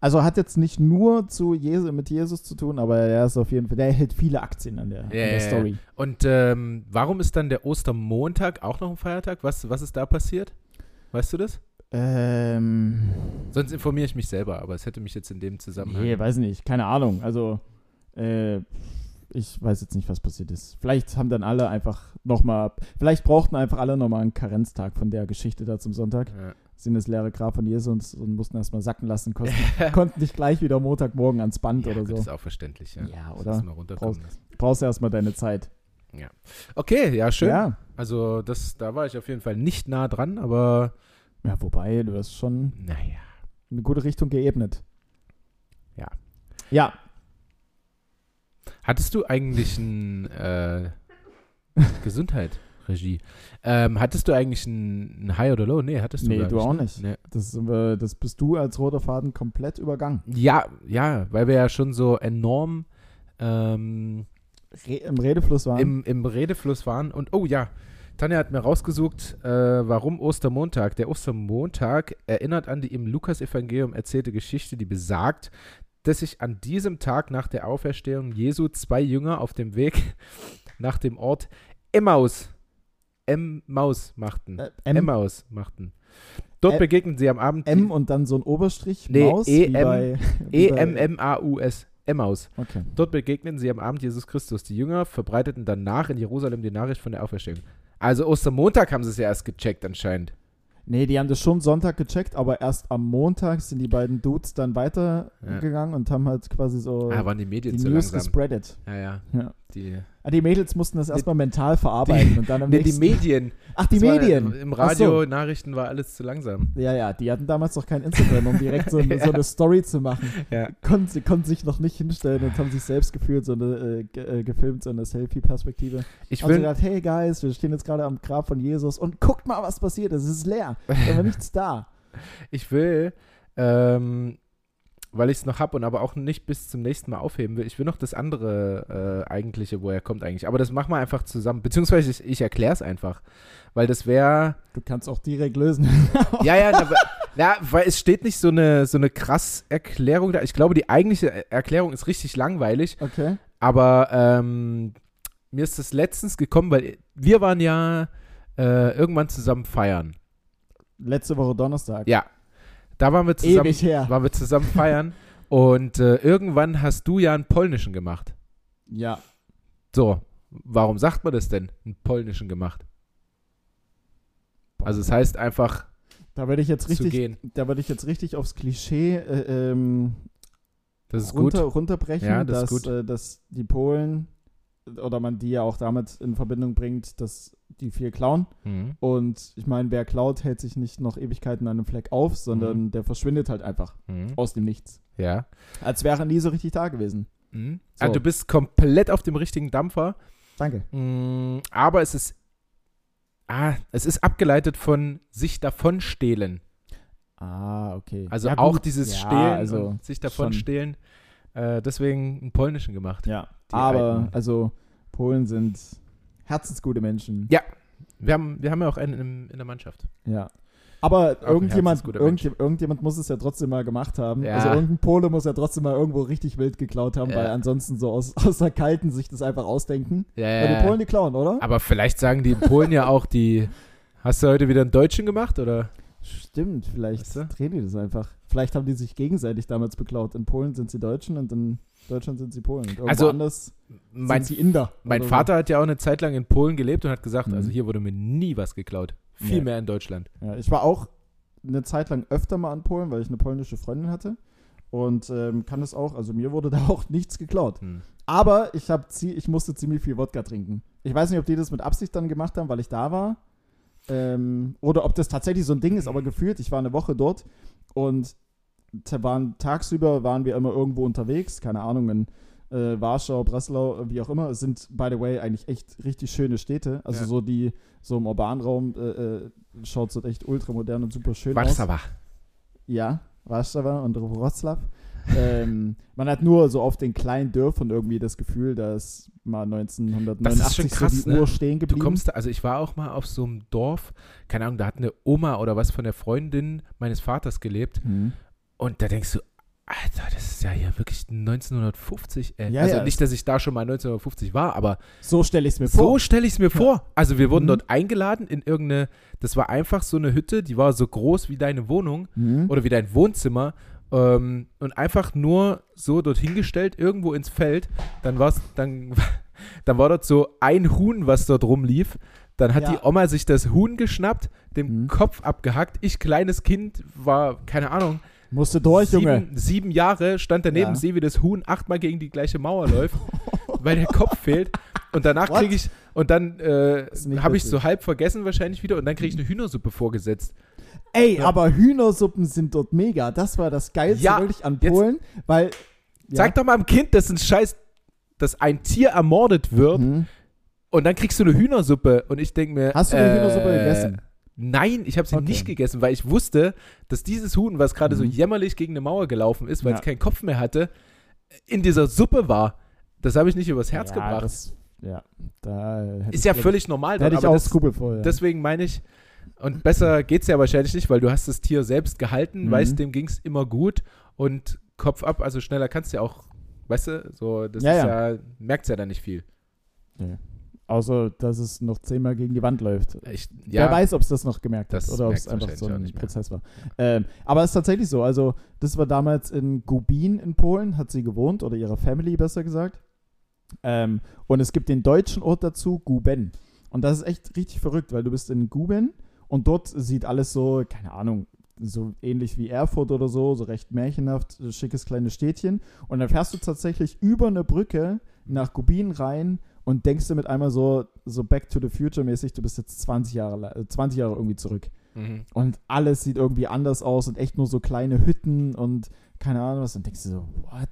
Also hat jetzt nicht nur zu Jesus, mit Jesus zu tun, aber er ist auf jeden Fall, der hält viele Aktien an der, yeah. an der Story. Und ähm, warum ist dann der Ostermontag auch noch ein Feiertag? Was, was ist da passiert? Weißt du das? Ähm, Sonst informiere ich mich selber, aber es hätte mich jetzt in dem Zusammenhang. Nee, weiß nicht, keine Ahnung. Also, äh, ich weiß jetzt nicht, was passiert ist. Vielleicht haben dann alle einfach nochmal, vielleicht brauchten einfach alle nochmal einen Karenztag von der Geschichte da zum Sonntag. Ja sind das leere Grab von Jesus und, mussten erstmal sacken lassen, konnten, konnten nicht gleich wieder Montagmorgen ans Band ja, oder so. Das ist auch verständlich, ja. Ja, oder? Brauchst, brauchst du erstmal deine Zeit. Ja. Okay, ja, schön. Ja. Also, das, da war ich auf jeden Fall nicht nah dran, aber. Ja, wobei, du hast schon naja. eine gute Richtung geebnet. Ja. Ja. Hattest du eigentlich ein äh, Gesundheit? Regie. Ähm, hattest du eigentlich ein, ein, High oder Low? Nee, hattest du Nee, du auch ne? nicht. Nee. Das, äh, das bist du als roter Faden komplett übergangen. Ja, ja, weil wir ja schon so enorm ähm, Re im Redefluss waren. Im, Im Redefluss waren. Und oh ja, Tanja hat mir rausgesucht, äh, warum Ostermontag. Der Ostermontag erinnert an die im Lukas-Evangelium erzählte Geschichte, die besagt, dass sich an diesem Tag nach der Auferstehung Jesu zwei Jünger auf dem Weg nach dem Ort Emmaus M-Maus machten. Äh, M-Maus machten. Dort begegnen sie am Abend. M und dann so ein Oberstrich. Nee, Maus, E-M-M-A-U-S. Emmaus. Okay. Dort begegneten sie am Abend Jesus Christus. Die Jünger verbreiteten danach in Jerusalem die Nachricht von der Auferstehung. Also Ostermontag haben sie es ja erst gecheckt anscheinend. Nee, die haben das schon Sonntag gecheckt, aber erst am Montag sind die beiden Dudes dann weitergegangen ja. und haben halt quasi so ah, waren die, Medien die News gespreadet. Ja, ja. ja. Die Ah, die Mädels mussten das erstmal mental verarbeiten die, und dann am nee, nächsten, die Medien. Ach, die Medien. Im Radio, so. Nachrichten war alles zu langsam. Ja, ja, die hatten damals noch kein Instagram, um direkt so, ja. so eine Story zu machen. Ja. Konnten, sie konnten sich noch nicht hinstellen und haben sich selbst gefühlt, so eine, äh, äh gefilmt, so eine Selfie-Perspektive. Ich will. gedacht, hey Guys, wir stehen jetzt gerade am Grab von Jesus und guckt mal, was passiert ist. Es ist leer. Da war nichts da. Ich will ähm, weil ich es noch habe und aber auch nicht bis zum nächsten Mal aufheben will. Ich will noch das andere äh, eigentliche, wo er kommt eigentlich. Aber das machen wir einfach zusammen. Beziehungsweise ich, ich erkläre es einfach. Weil das wäre. Du kannst auch direkt lösen. ja, ja, na, na, weil es steht nicht so eine, so eine krass Erklärung da. Ich glaube, die eigentliche Erklärung ist richtig langweilig. Okay. Aber ähm, mir ist das letztens gekommen, weil wir waren ja äh, irgendwann zusammen feiern. Letzte Woche Donnerstag. Ja, da waren wir zusammen, Ewig her. Waren wir zusammen feiern. und äh, irgendwann hast du ja einen polnischen gemacht. Ja. So, warum sagt man das denn? Einen polnischen gemacht. Also es heißt einfach. Da werde ich jetzt richtig, da werde ich jetzt richtig aufs Klischee äh, ähm, das ist runter, gut. runterbrechen, ja, das dass. Äh, dass die Polen oder man die ja auch damit in Verbindung bringt, dass die viel klauen. Mhm. Und ich meine, wer klaut, hält sich nicht noch Ewigkeiten an einem Fleck auf, sondern mhm. der verschwindet halt einfach mhm. aus dem Nichts. Ja. Als wäre er nie so richtig da gewesen. Mhm. So. Also du bist komplett auf dem richtigen Dampfer. Danke. Mm, aber es ist, ah, es ist abgeleitet von sich davon stehlen. Ah, okay. Also ja, auch dieses ja, Stehlen, also sich davon schon. stehlen. Äh, deswegen einen polnischen gemacht. Ja, aber alten. also Polen sind herzensgute Menschen. Ja, wir haben, wir haben ja auch einen in, in der Mannschaft. Ja. Aber irgendjemand, irgendjemand, irgendjemand, muss es ja trotzdem mal gemacht haben. Ja. Also irgendein Pole muss ja trotzdem mal irgendwo richtig wild geklaut haben, ja. weil ansonsten so aus, aus der Kalten sich das einfach ausdenken. Ja, ja. Weil die Polen die klauen, oder? Aber vielleicht sagen die Polen ja auch die. Hast du heute wieder einen Deutschen gemacht, oder? Stimmt, vielleicht weißt du? drehen die das einfach. Vielleicht haben die sich gegenseitig damals beklaut. In Polen sind sie Deutschen und in Deutschland sind sie Polen. Und also anders mein, sind sie Inder. Mein Vater so. hat ja auch eine Zeit lang in Polen gelebt und hat gesagt, mhm. also hier wurde mir nie was geklaut. Viel ja. mehr in Deutschland. Ja, ich war auch eine Zeit lang öfter mal in Polen, weil ich eine polnische Freundin hatte. Und ähm, kann es auch, also mir wurde da auch nichts geklaut. Hm. Aber ich, hab, ich musste ziemlich viel Wodka trinken. Ich weiß nicht, ob die das mit Absicht dann gemacht haben, weil ich da war. Ähm, oder ob das tatsächlich so ein Ding ist, aber gefühlt, ich war eine Woche dort und waren, tagsüber waren wir immer irgendwo unterwegs, keine Ahnung, in äh, Warschau, Breslau, wie auch immer, sind, by the way, eigentlich echt richtig schöne Städte. Also ja. so die, so im urbanen Raum äh, äh, schaut es echt ultramodern und super schön Warschau. aus. Ja, Warschau und Wroclaw. Ähm, man hat nur so auf den kleinen Dörfern irgendwie das Gefühl, dass mal 1989 krass, so die ne? Uhr stehen geblieben. Du kommst da, also ich war auch mal auf so einem Dorf, keine Ahnung, da hat eine Oma oder was von der Freundin meines Vaters gelebt. Mhm. Und da denkst du, Alter, das ist ja hier wirklich 1950. Äh. Ja, also ja. nicht, dass ich da schon mal 1950 war, aber so stelle ich es mir vor. So stelle ich es mir ja. vor. Also wir wurden mhm. dort eingeladen in irgendeine, das war einfach so eine Hütte, die war so groß wie deine Wohnung mhm. oder wie dein Wohnzimmer ähm, und einfach nur so dorthin gestellt, irgendwo ins Feld. Dann war's, dann, dann war dort so ein Huhn, was dort rumlief. Dann hat die Oma sich das Huhn geschnappt, den mhm. Kopf abgehackt. Ich, kleines Kind, war, keine Ahnung, Musste durch, sieben, Junge. Sieben Jahre stand daneben, ja. sehe, wie das Huhn achtmal gegen die gleiche Mauer läuft, weil der Kopf fehlt. Und danach kriege ich, und dann äh, habe ich so halb vergessen wahrscheinlich wieder, und dann kriege ich eine Hühnersuppe vorgesetzt. Ey, ja. aber Hühnersuppen sind dort mega. Das war das Geilste ja, wirklich an Polen, weil. Ja. Sag doch mal einem Kind, dass ein Scheiß, dass ein Tier ermordet wird. Mhm. Und dann kriegst du eine Hühnersuppe. Und ich denke mir. Hast du eine äh, Hühnersuppe gegessen? Nein, ich habe sie okay. nicht gegessen, weil ich wusste, dass dieses Huhn, was gerade mhm. so jämmerlich gegen eine Mauer gelaufen ist, weil es keinen Kopf mehr hatte, in dieser Suppe war. Das habe ich nicht übers Herz ja, gebracht. Das, ja, da ist ja völlig normal. Da hätte ich auch das, voll. Deswegen meine ich, und besser geht es ja wahrscheinlich nicht, weil du hast das Tier selbst gehalten, mhm. weißt, dem ging es immer gut und Kopf ab, also schneller kannst du ja auch, weißt du, so, das ja, ist ja, ja merkt ja dann nicht viel. Ja. Außer, dass es noch zehnmal gegen die Wand läuft. Ich, ja, Wer weiß, ob es das noch gemerkt hat oder ob es einfach so ein Prozess war. Ähm, aber es ist tatsächlich so. Also, das war damals in Gubin in Polen, hat sie gewohnt, oder ihre Family besser gesagt. Ähm, und es gibt den deutschen Ort dazu, Guben. Und das ist echt richtig verrückt, weil du bist in Guben und dort sieht alles so, keine Ahnung, so ähnlich wie Erfurt oder so, so recht märchenhaft, schickes kleines Städtchen. Und dann fährst du tatsächlich über eine Brücke nach Gubin rein und denkst du mit einmal so, so Back to the Future mäßig, du bist jetzt 20 Jahre, 20 Jahre irgendwie zurück. Mhm. Und alles sieht irgendwie anders aus und echt nur so kleine Hütten und keine Ahnung was. Und denkst du so, what?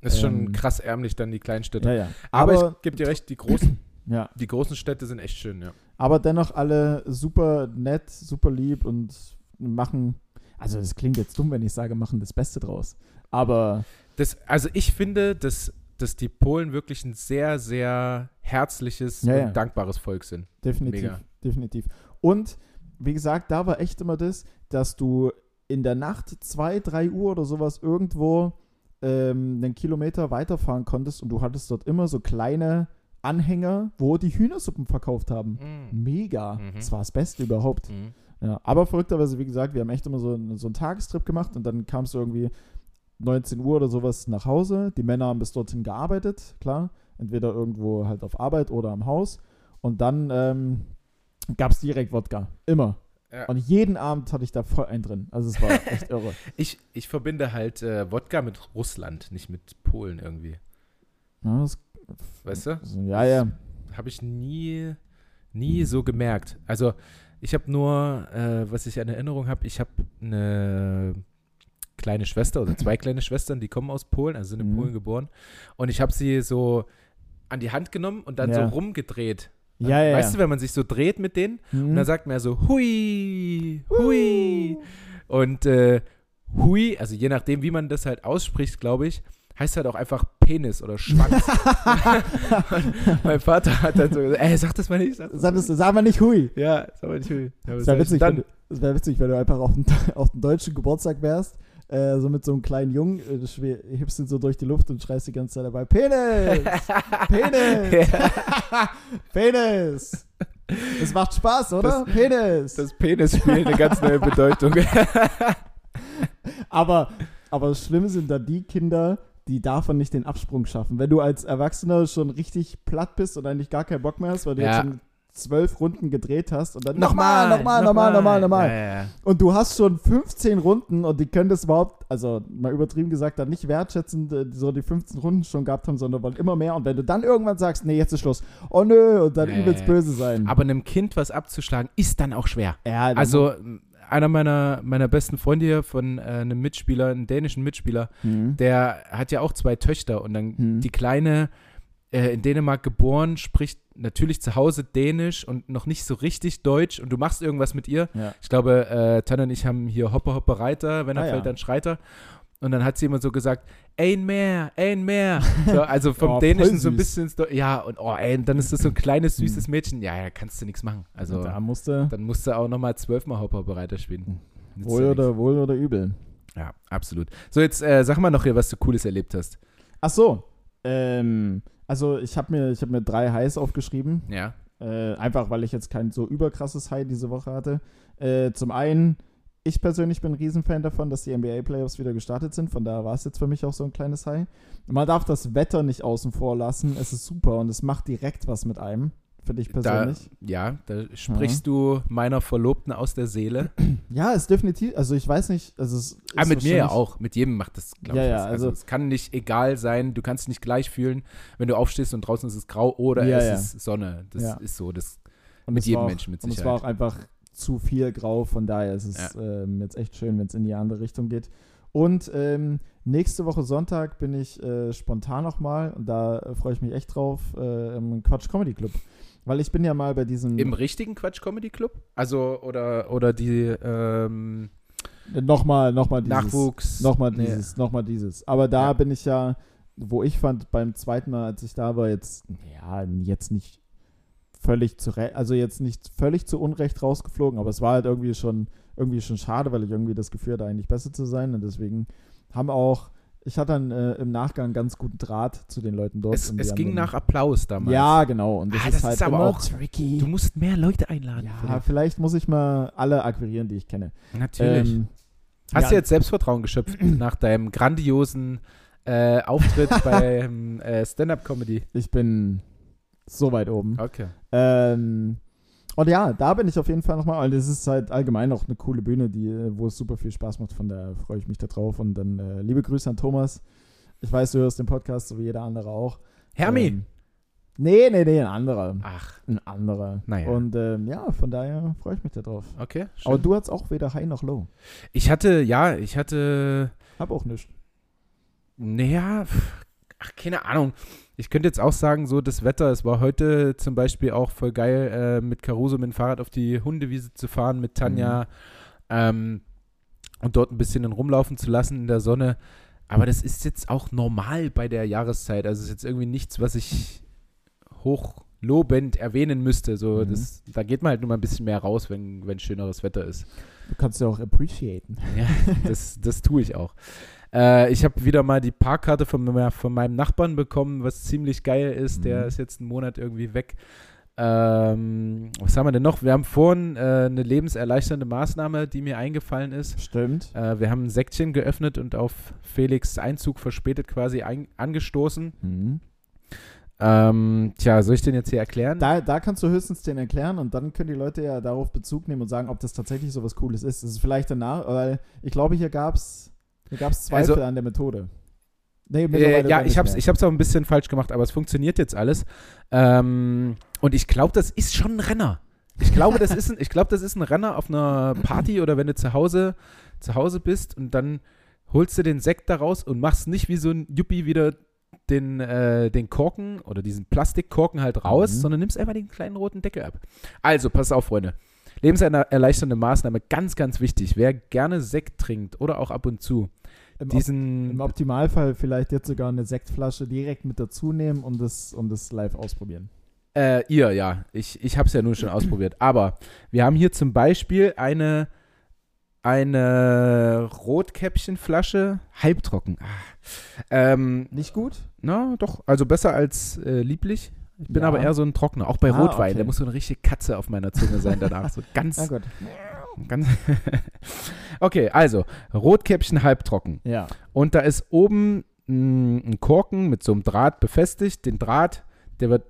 Das ist ähm, schon krass ärmlich dann die kleinen Städte. Ja, ja. Aber, Aber ich gebe dir recht, die großen, ja. die großen Städte sind echt schön, ja. Aber dennoch alle super nett, super lieb und machen, also das klingt jetzt dumm, wenn ich sage, machen das Beste draus. Aber. Das, also ich finde, dass dass die Polen wirklich ein sehr, sehr herzliches ja, und ja. dankbares Volk sind. Definitiv, Mega. definitiv. Und wie gesagt, da war echt immer das, dass du in der Nacht zwei, drei Uhr oder sowas irgendwo ähm, einen Kilometer weiterfahren konntest und du hattest dort immer so kleine Anhänger, wo die Hühnersuppen verkauft haben. Mm. Mega. Mhm. Das war das Beste überhaupt. Mhm. Ja, aber verrückterweise, wie gesagt, wir haben echt immer so, so einen Tagestrip gemacht und dann kamst du irgendwie 19 Uhr oder sowas nach Hause. Die Männer haben bis dorthin gearbeitet, klar. Entweder irgendwo halt auf Arbeit oder am Haus. Und dann ähm, gab es direkt Wodka. Immer. Ja. Und jeden Abend hatte ich da voll einen drin. Also es war echt irre. ich, ich verbinde halt äh, Wodka mit Russland, nicht mit Polen irgendwie. Ja, das Weißt du? Ja, ja. Habe ich nie, nie so gemerkt. Also ich habe nur, äh, was ich an Erinnerung habe, ich habe eine kleine Schwester oder zwei kleine Schwestern, die kommen aus Polen, also sind in mhm. Polen geboren. Und ich habe sie so an die Hand genommen und dann ja. so rumgedreht. Ja, ja. Weißt du, wenn man sich so dreht mit denen mhm. und dann sagt man so hui, hui. Und äh, hui, also je nachdem, wie man das halt ausspricht, glaube ich, heißt halt auch einfach Penis oder Schwanz. mein Vater hat dann so gesagt, ey, sag das mal nicht. Sag, sag, das, sag mal nicht hui. Ja, sag mal nicht hui. Ja, das wäre witzig, wär witzig, wenn du einfach auf den, auf den deutschen Geburtstag wärst äh, so mit so einem kleinen Jungen, äh, hebst ihn so durch die Luft und schreist die ganze Zeit dabei, Penis! Penis! Penis! Das macht Spaß, oder? Das, Penis! Das Penis spielt eine ganz neue Bedeutung. aber, aber schlimm sind da die Kinder, die davon nicht den Absprung schaffen. Wenn du als Erwachsener schon richtig platt bist und eigentlich gar keinen Bock mehr hast, weil du ja. jetzt schon zwölf Runden gedreht hast und dann nochmal, nochmal, nochmal, nochmal, nochmal. Ja, ja. Und du hast schon 15 Runden und die können das überhaupt, also mal übertrieben gesagt, dann nicht wertschätzend äh, so die 15 Runden schon gehabt haben, sondern wollen immer mehr. Und wenn du dann irgendwann sagst, nee, jetzt ist Schluss, oh nö, und dann nee. übelst böse sein. Aber einem Kind was abzuschlagen, ist dann auch schwer. Ja, also einer meiner, meiner besten Freunde hier von äh, einem Mitspieler, einem dänischen Mitspieler, mhm. der hat ja auch zwei Töchter und dann mhm. die Kleine äh, in Dänemark geboren, spricht natürlich zu Hause Dänisch und noch nicht so richtig Deutsch und du machst irgendwas mit ihr. Ja. Ich glaube, äh, Tanne und ich haben hier Hoppe Hoppe Reiter, wenn er ah, fällt, ja. dann schreit er. Und dann hat sie immer so gesagt, ein mehr, ein mehr. So, also vom oh, Dänischen so ein bisschen, ja, und oh, ey, dann ist das so ein kleines, hm. süßes Mädchen. Ja, ja, kannst du nichts machen. Also da musste, dann musst du auch nochmal zwölfmal Hoppe Hoppe Reiter spielen. Wohl oder, wohl oder übel. Ja, absolut. So, jetzt äh, sag mal noch hier, was du Cooles erlebt hast. Ach so, ähm, also ich habe mir, hab mir drei Highs aufgeschrieben. Ja. Äh, einfach, weil ich jetzt kein so überkrasses High diese Woche hatte. Äh, zum einen, ich persönlich bin ein Riesenfan davon, dass die NBA-Playoffs wieder gestartet sind. Von daher war es jetzt für mich auch so ein kleines High. Man darf das Wetter nicht außen vor lassen. Es ist super und es macht direkt was mit einem für dich persönlich. Da, ja, da sprichst ja. du meiner Verlobten aus der Seele. Ja, ist definitiv, also ich weiß nicht, also es ah, mit mir ja auch, mit jedem macht das, glaube ja, ich. Ja, also, also, es kann nicht egal sein, du kannst nicht gleich fühlen, wenn du aufstehst und draußen ist es grau oder ja, es ist Sonne. Das ist so, das und mit jedem auch, Menschen mit Sicherheit. Und es war auch einfach zu viel grau, von daher ist es ähm, jetzt echt schön, wenn es in die andere Richtung geht. Und ähm, nächste Woche Sonntag bin ich äh, spontan nochmal und da äh, freue ich mich echt drauf äh, im Quatsch Comedy Club. Weil ich bin ja mal bei diesem. Im richtigen Quatsch Comedy Club? Also, oder, oder die, ähm, Nochmal, nochmal dieses. Nachwuchs. Nochmal dieses, nee. nochmal dieses. Aber da ja. bin ich ja, wo ich fand, beim zweiten Mal, als ich da war, jetzt, ja, jetzt nicht völlig zu, also jetzt nicht völlig zu Unrecht rausgeflogen, aber es war halt irgendwie schon, irgendwie schon schade, weil ich irgendwie das Gefühl hatte, eigentlich besser zu sein. Und deswegen haben auch ich hatte dann äh, im Nachgang ganz guten Draht zu den Leuten dort. Es, es ging nach Applaus damals. Ja, genau. Und das, ah, ist, das halt ist aber auch tricky. Du musst mehr Leute einladen. Ja, vielleicht. vielleicht muss ich mal alle akquirieren, die ich kenne. Natürlich. Ähm, Hast ja, du jetzt Selbstvertrauen geschöpft nach deinem grandiosen äh, Auftritt beim äh, Stand-Up-Comedy? Ich bin so weit oben. Okay. Ähm, und ja, da bin ich auf jeden Fall nochmal, weil das ist halt allgemein auch eine coole Bühne, die, wo es super viel Spaß macht. Von daher freue ich mich da drauf. Und dann äh, liebe Grüße an Thomas. Ich weiß, du hörst den Podcast, so wie jeder andere auch. Hermi! Ähm, nee, nee, nee, ein anderer. Ach. Ein anderer. Naja. Und ähm, ja, von daher freue ich mich da drauf. Okay. Schön. Aber du hattest auch weder High noch Low. Ich hatte, ja, ich hatte. Hab auch nichts. Naja, ach, keine Ahnung. Ich könnte jetzt auch sagen, so das Wetter, es war heute zum Beispiel auch voll geil, äh, mit Caruso mit dem Fahrrad auf die Hundewiese zu fahren, mit Tanja mhm. ähm, und dort ein bisschen rumlaufen zu lassen in der Sonne. Aber das ist jetzt auch normal bei der Jahreszeit. Also es ist jetzt irgendwie nichts, was ich hochlobend erwähnen müsste. So, mhm. das, da geht man halt nur mal ein bisschen mehr raus, wenn, wenn schöneres Wetter ist. Du kannst ja auch appreciaten. Ja, das, das tue ich auch. Äh, ich habe wieder mal die Parkkarte von, von meinem Nachbarn bekommen, was ziemlich geil ist. Mhm. Der ist jetzt einen Monat irgendwie weg. Ähm, was haben wir denn noch? Wir haben vorhin äh, eine lebenserleichternde Maßnahme, die mir eingefallen ist. Stimmt. Äh, wir haben ein Säckchen geöffnet und auf Felix Einzug verspätet quasi ein, angestoßen. Mhm. Ähm, tja, soll ich den jetzt hier erklären? Da, da kannst du höchstens den erklären und dann können die Leute ja darauf Bezug nehmen und sagen, ob das tatsächlich so was Cooles ist. Das ist vielleicht danach, weil ich glaube, hier gab es hier gab es Zweifel also, an der Methode. Nee, äh, ja, ich habe es ich hab's auch ein bisschen falsch gemacht, aber es funktioniert jetzt alles. Ähm, und ich glaube, das ist schon ein Renner. Ich glaube, das ist ein, ich glaube, das ist ein Renner auf einer Party oder wenn du zu Hause, zu Hause bist und dann holst du den Sekt daraus und machst nicht wie so ein Yuppie wieder den, äh, den Korken oder diesen Plastikkorken halt raus, mhm. sondern nimmst einfach den kleinen roten Deckel ab. Also, pass auf, Freunde. Lebenserleichternde Maßnahme, ganz, ganz wichtig. Wer gerne Sekt trinkt oder auch ab und zu, Im, diesen, Op Im Optimalfall vielleicht jetzt sogar eine Sektflasche direkt mit dazu nehmen und das, und das live ausprobieren. Äh, ihr, ja. Ich, ich habe es ja nur schon ausprobiert. Aber wir haben hier zum Beispiel eine, eine Rotkäppchenflasche, halbtrocken. Ah. Ähm, Nicht gut? Na, doch. Also besser als äh, lieblich. Ich bin ja. aber eher so ein Trockner. Auch bei ah, Rotwein. Okay. Der muss so eine richtige Katze auf meiner Zunge sein danach. So ganz. Na gut. ganz okay, also Rotkäppchen halbtrocken. Ja. Und da ist oben ein Korken mit so einem Draht befestigt. Den Draht, der wird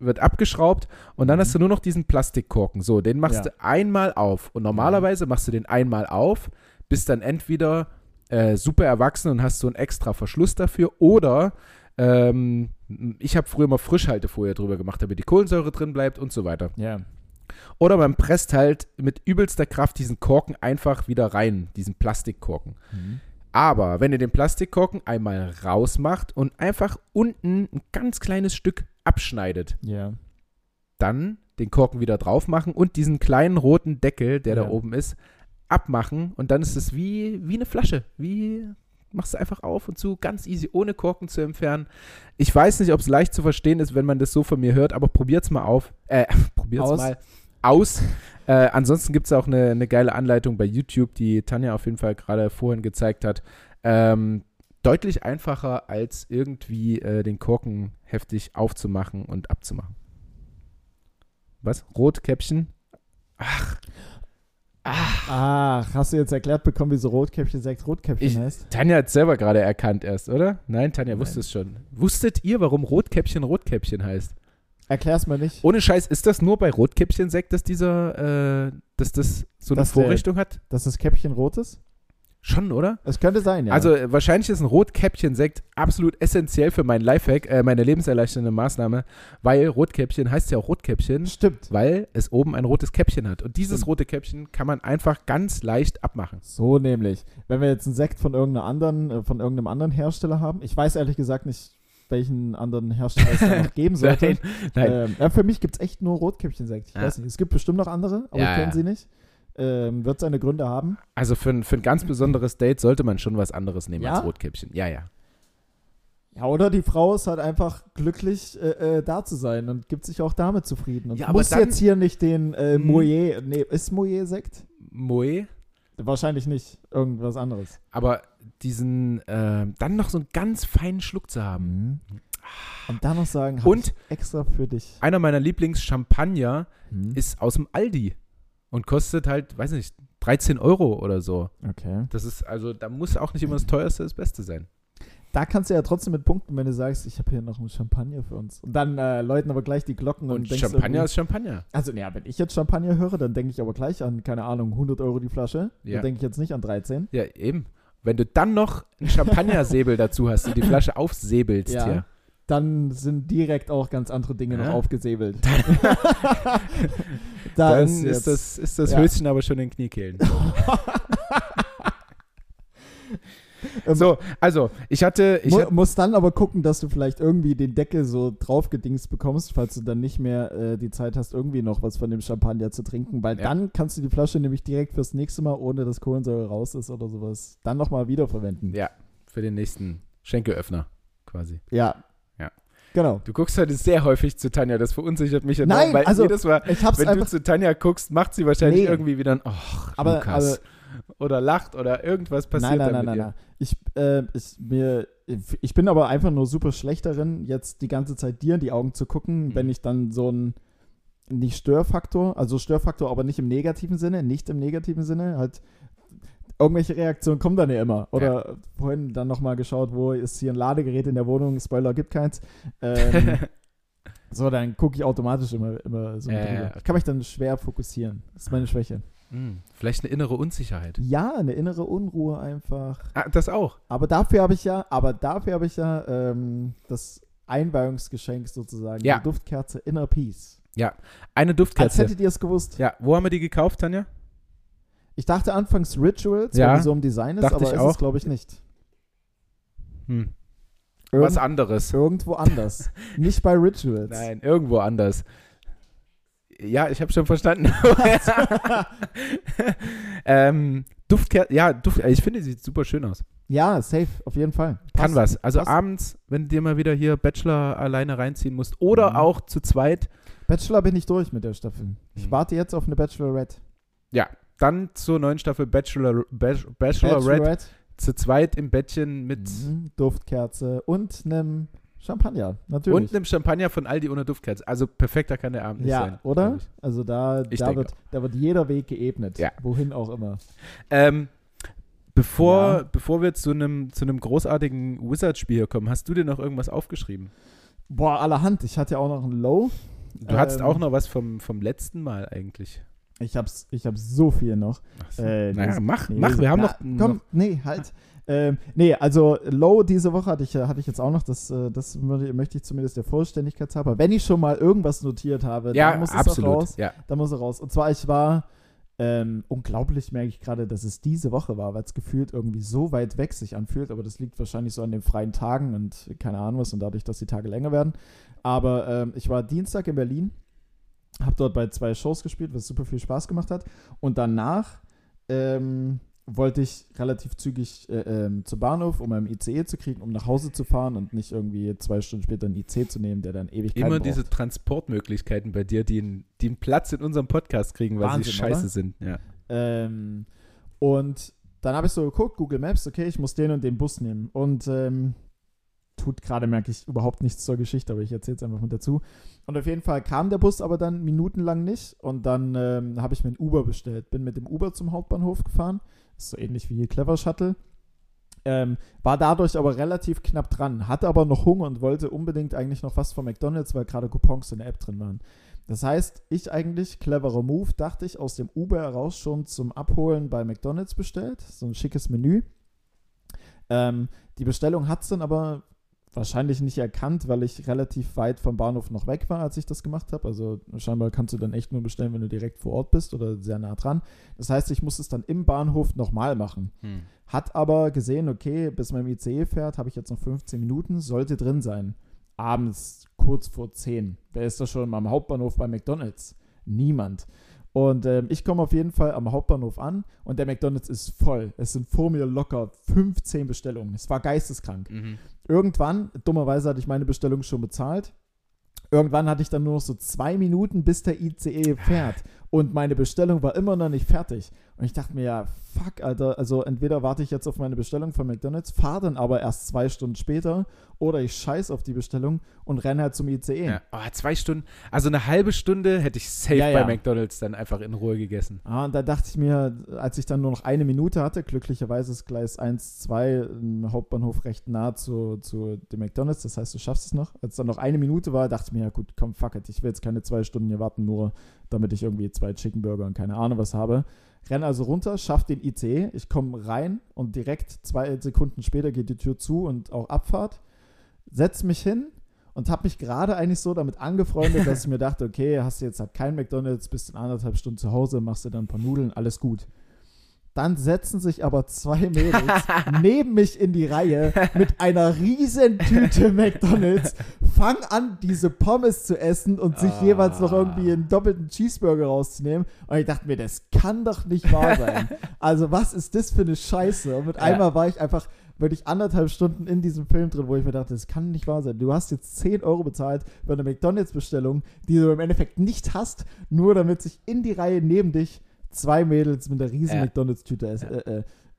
wird abgeschraubt und dann mhm. hast du nur noch diesen Plastikkorken. So, den machst ja. du einmal auf. Und normalerweise machst du den einmal auf, bist dann entweder äh, super erwachsen und hast so einen extra Verschluss dafür oder ähm, ich habe früher mal Frischhaltefolie drüber gemacht, damit die Kohlensäure drin bleibt und so weiter. Ja. Oder man presst halt mit übelster Kraft diesen Korken einfach wieder rein, diesen Plastikkorken. Mhm. Aber wenn ihr den Plastikkorken einmal rausmacht und einfach unten ein ganz kleines Stück abschneidet, ja. dann den Korken wieder drauf machen und diesen kleinen roten Deckel, der ja. da oben ist, abmachen und dann ist es wie, wie eine Flasche, wie machst du einfach auf und zu, ganz easy, ohne Korken zu entfernen. Ich weiß nicht, ob es leicht zu verstehen ist, wenn man das so von mir hört, aber probiert's mal auf. Äh, probiert's aus. mal aus. Äh, ansonsten gibt es auch eine, eine geile Anleitung bei YouTube, die Tanja auf jeden Fall gerade vorhin gezeigt hat. Ähm, deutlich einfacher, als irgendwie äh, den Korken heftig aufzumachen und abzumachen. Was? Rotkäppchen? Ach. Ach. Ach, hast du jetzt erklärt bekommen, wie so Rotkäppchen sechs Rotkäppchen ich, heißt? Tanja hat es selber gerade erkannt erst, oder? Nein, Tanja Nein. wusste es schon. Wusstet ihr, warum Rotkäppchen Rotkäppchen heißt? Erklär's mal nicht. Ohne Scheiß, ist das nur bei Rotkäppchen-Sekt, dass dieser, äh, dass das so dass eine Vorrichtung der, hat? Dass das Käppchen rot ist? Schon, oder? Es könnte sein, ja. Also äh, wahrscheinlich ist ein Rotkäppchen-Sekt absolut essentiell für meinen Lifehack, äh, meine lebenserleichternde Maßnahme, weil Rotkäppchen heißt ja auch Rotkäppchen. Stimmt. Weil es oben ein rotes Käppchen hat. Und dieses Stimmt. rote Käppchen kann man einfach ganz leicht abmachen. So nämlich. Wenn wir jetzt einen Sekt von irgendeiner anderen, äh, von irgendeinem anderen Hersteller haben, ich weiß ehrlich gesagt nicht, welchen anderen Hersteller es da noch geben sollte. nein, nein. Ähm, ja, für mich gibt es echt nur Rotkäppchen-Sekt. Ich ja. weiß nicht. Es gibt bestimmt noch andere, aber ja, ich kenne sie nicht. Ähm, wird seine Gründe haben. Also für ein, für ein ganz besonderes Date sollte man schon was anderes nehmen ja? als Rotkäppchen. Ja, ja. Ja, oder die Frau ist halt einfach glücklich, äh, äh, da zu sein und gibt sich auch damit zufrieden. Und ja, muss dann, jetzt hier nicht den äh, hm. Moe, nee, ist Moe Sekt? Moe? Wahrscheinlich nicht. Irgendwas anderes. Aber diesen, äh, dann noch so einen ganz feinen Schluck zu haben. Mhm. Und dann noch sagen, und extra für dich. Einer meiner Lieblings-Champagner mhm. ist aus dem Aldi und kostet halt, weiß nicht, 13 Euro oder so. Okay. Das ist, also, da muss auch nicht immer das teuerste das Beste sein. Da kannst du ja trotzdem mit punkten, wenn du sagst, ich habe hier noch ein Champagner für uns. Und dann äh, läuten aber gleich die Glocken und, und Champagner ist Champagner. Also, ja, wenn ich jetzt Champagner höre, dann denke ich aber gleich an, keine Ahnung, 100 Euro die Flasche. Ja. Dann denke ich jetzt nicht an 13. Ja, eben. Wenn du dann noch ein Champagnersäbel dazu hast und die Flasche aufsäbelst ja. hier dann sind direkt auch ganz andere Dinge ja. noch aufgesäbelt. da dann ist, ist, das, ist das ja. Höschen aber schon in Kniekehlen. Ähm, so, also, ich hatte. Ich Mu muss dann aber gucken, dass du vielleicht irgendwie den Deckel so draufgedingst bekommst, falls du dann nicht mehr äh, die Zeit hast, irgendwie noch was von dem Champagner zu trinken, weil ja. dann kannst du die Flasche nämlich direkt fürs nächste Mal, ohne dass Kohlensäure raus ist oder sowas, dann nochmal wiederverwenden. Ja, für den nächsten Schenkeöffner quasi. Ja, Genau. Du guckst heute sehr häufig zu Tanja, das verunsichert mich enorm, Nein, weil also, jedes Mal, wenn du zu Tanja guckst, macht sie wahrscheinlich nee. irgendwie wieder ein oh, aber, Lukas. Aber, oder lacht oder irgendwas passiert nein, nein, nein, nein, nein. Ich, äh, ich, mir, ich bin aber einfach nur super schlecht darin, jetzt die ganze Zeit dir in die Augen zu gucken, mhm. wenn ich dann so ein nicht Störfaktor, also Störfaktor, aber nicht im negativen Sinne, nicht im negativen Sinne, halt irgendwelche Reaktionen kommen dann ja immer. Oder ja. vorhin dann nochmal geschaut, wo ist hier ein Ladegerät in der Wohnung, Spoiler gibt keins. Ähm, so, dann gucke ich automatisch immer, immer so ja, okay. Ich kann mich dann schwer fokussieren. Das ist meine Schwäche. Hm, vielleicht eine innere Unsicherheit. Ja, eine innere Unruhe einfach. Ah, das auch. Aber dafür habe ich ja, aber dafür habe ich ja ähm, das Einweihungsgeschenk sozusagen, Ja. die Duftkerze Inner Peace. Ja, eine Als Duftkerze. hättet ihr es gewusst. Ja, wo haben wir die gekauft, Tanja? Ich dachte anfangs Rituals, Ja, weil die so im Design ist, aber ich ist auch. es glaube ich nicht. Hm. Irgend, Was anderes. irgendwo anders. nicht bei Rituals. Nein, irgendwo anders. Ja, ich habe schon verstanden. ähm, Duftkerze, ja, Duft, ich finde, sie sieht super schön aus. Ja, safe, auf jeden Fall. Kann Passt. was. Also Passt. abends, wenn du dir mal wieder hier Bachelor alleine reinziehen musst oder Mhm. auch zu zweit, Bachelor bin ich durch mit der Staffel. Ich Mhm. warte jetzt auf eine Bachelorette. Dann zur neuen Staffel Bachelor, Bach- Bachelorette zu zweit im Bettchen mit Mhm, Duftkerze und einem Champagner, natürlich. und einem Champagner von Aldi ohne Duftkerze. Also perfekter kann der Abend nicht ja, sein. oder? glaub ich. Also da, da, wird, da wird jeder Weg geebnet. Ja. Wohin auch immer. Ähm, bevor, Ja. bevor wir zu einem zu einem großartigen Wizard-Spiel hier kommen, hast du dir noch irgendwas aufgeschrieben? Boah, allerhand. Ich hatte ja auch noch ein Low. Du hattest Ähm, auch noch was vom, vom letzten Mal eigentlich. Ich hab's, ich hab so viel noch. So. Äh, naja, mach, nee, mach, wir haben na, noch, Komm, noch nee, halt. ähm, nee, also Low diese Woche hatte ich, hatte ich jetzt auch noch, das, äh, das möchte ich zumindest der Vollständigkeit halber. Wenn ich schon mal irgendwas notiert habe, ja, dann muss es auch absolut. raus. Ja. Da muss er raus. Und zwar, ich war, ähm, unglaublich merke ich gerade, dass es diese Woche war, weil es gefühlt irgendwie so weit weg sich anfühlt. Aber das liegt wahrscheinlich so an den freien Tagen und keine Ahnung was und dadurch, dass die Tage länger werden. Aber ähm, ich war Dienstag in Berlin, habe dort bei zwei Shows gespielt, was super viel Spaß gemacht hat. Und danach ähm, wollte ich relativ zügig äh, ähm, zum Bahnhof, um einen ICE zu kriegen, um nach Hause zu fahren und nicht irgendwie zwei Stunden später einen IC zu nehmen, der dann Immer braucht. diese Transportmöglichkeiten bei dir, die, einen- die einen Platz in unserem Podcast kriegen, weil Wahnsinn, sie scheiße oder? sind. Ja. Ähm, und dann habe ich so geguckt, Google Maps, okay, ich muss den und den Bus nehmen. Und ähm, tut gerade, merke ich, überhaupt nichts zur Geschichte, aber ich erzähle es einfach mit dazu. Und auf jeden Fall kam der Bus aber dann minutenlang nicht. Und dann ähm, habe ich mir ein Uber bestellt. Bin mit dem Uber zum Hauptbahnhof gefahren. Ist so ähnlich wie Clever Shuttle. Ähm, war dadurch aber relativ knapp dran, hatte aber noch Hunger und wollte unbedingt eigentlich noch was von McDonalds, weil gerade Coupons in der App drin waren. Das heißt, ich eigentlich, cleverer Move, dachte ich, aus dem Uber heraus schon zum Abholen bei McDonalds bestellt. So ein schickes Menü. Ähm, die Bestellung hat es dann aber wahrscheinlich nicht erkannt, weil ich relativ weit vom Bahnhof noch weg war, als ich das gemacht habe. Also scheinbar kannst du dann echt nur bestellen, wenn du direkt vor Ort bist oder sehr nah dran. Das heißt, ich muss es dann im Bahnhof nochmal machen. Hm. Hat aber gesehen, okay, bis mein ICE fährt, habe ich jetzt noch 15 Minuten, sollte drin sein. Abends kurz vor 10. Wer ist da schon am Hauptbahnhof bei McDonalds? Niemand. Und ähm, ich komme auf jeden Fall am Hauptbahnhof an und der McDonalds ist voll. Es sind vor mir locker 15 Bestellungen. Es war geisteskrank. Mhm. Irgendwann, dummerweise hatte ich meine Bestellung schon bezahlt. Irgendwann hatte ich dann nur noch so zwei Minuten, bis der ICE fährt. Und meine Bestellung war immer noch nicht fertig. Und ich dachte mir, ja, fuck, Alter. Also entweder warte ich jetzt auf meine Bestellung von McDonalds, fahre dann aber erst zwei Stunden später oder ich scheiß auf die Bestellung und renne halt zum ICE. Ja. Oh, zwei Stunden, also eine halbe Stunde hätte ich safe Ja, ja. bei McDonalds dann einfach in Ruhe gegessen. Ah, und da dachte ich mir, als ich dann nur noch eine Minute hatte, glücklicherweise ist Gleis 1, 2 im Hauptbahnhof recht nah zu, zu dem McDonalds, das heißt, du schaffst es noch. Als dann noch eine Minute war, dachte ich mir, ja gut, komm, fuck it, ich will jetzt keine zwei Stunden hier warten, nur damit ich irgendwie zwei Chicken Burger und keine Ahnung was habe. Renne also runter, schaff den ICE, ich komme rein und direkt zwei Sekunden später geht die Tür zu und auch Abfahrt. Setz mich hin und habe mich gerade eigentlich so damit angefreundet, dass ich mir dachte, okay, hast du jetzt halt kein McDonalds, bist in anderthalb Stunden zu Hause, machst dir dann ein paar Nudeln, alles gut. Dann setzen sich aber zwei Mädels neben mich in die Reihe mit einer riesen Tüte McDonalds, fangen an, diese Pommes zu essen und sich Ah. jeweils noch irgendwie einen doppelten Cheeseburger rauszunehmen. Und ich dachte mir, das kann doch nicht wahr sein. Also was ist das für eine Scheiße? Und mit Ja. einmal war ich einfach wirklich anderthalb Stunden in diesem Film drin, wo ich mir dachte, das kann nicht wahr sein. Du hast jetzt 10 Euro bezahlt für eine McDonalds-Bestellung, die du im Endeffekt nicht hast, nur damit sich in die Reihe neben dich zwei Mädels mit einer riesen Ja. McDonalds-Tüte äh,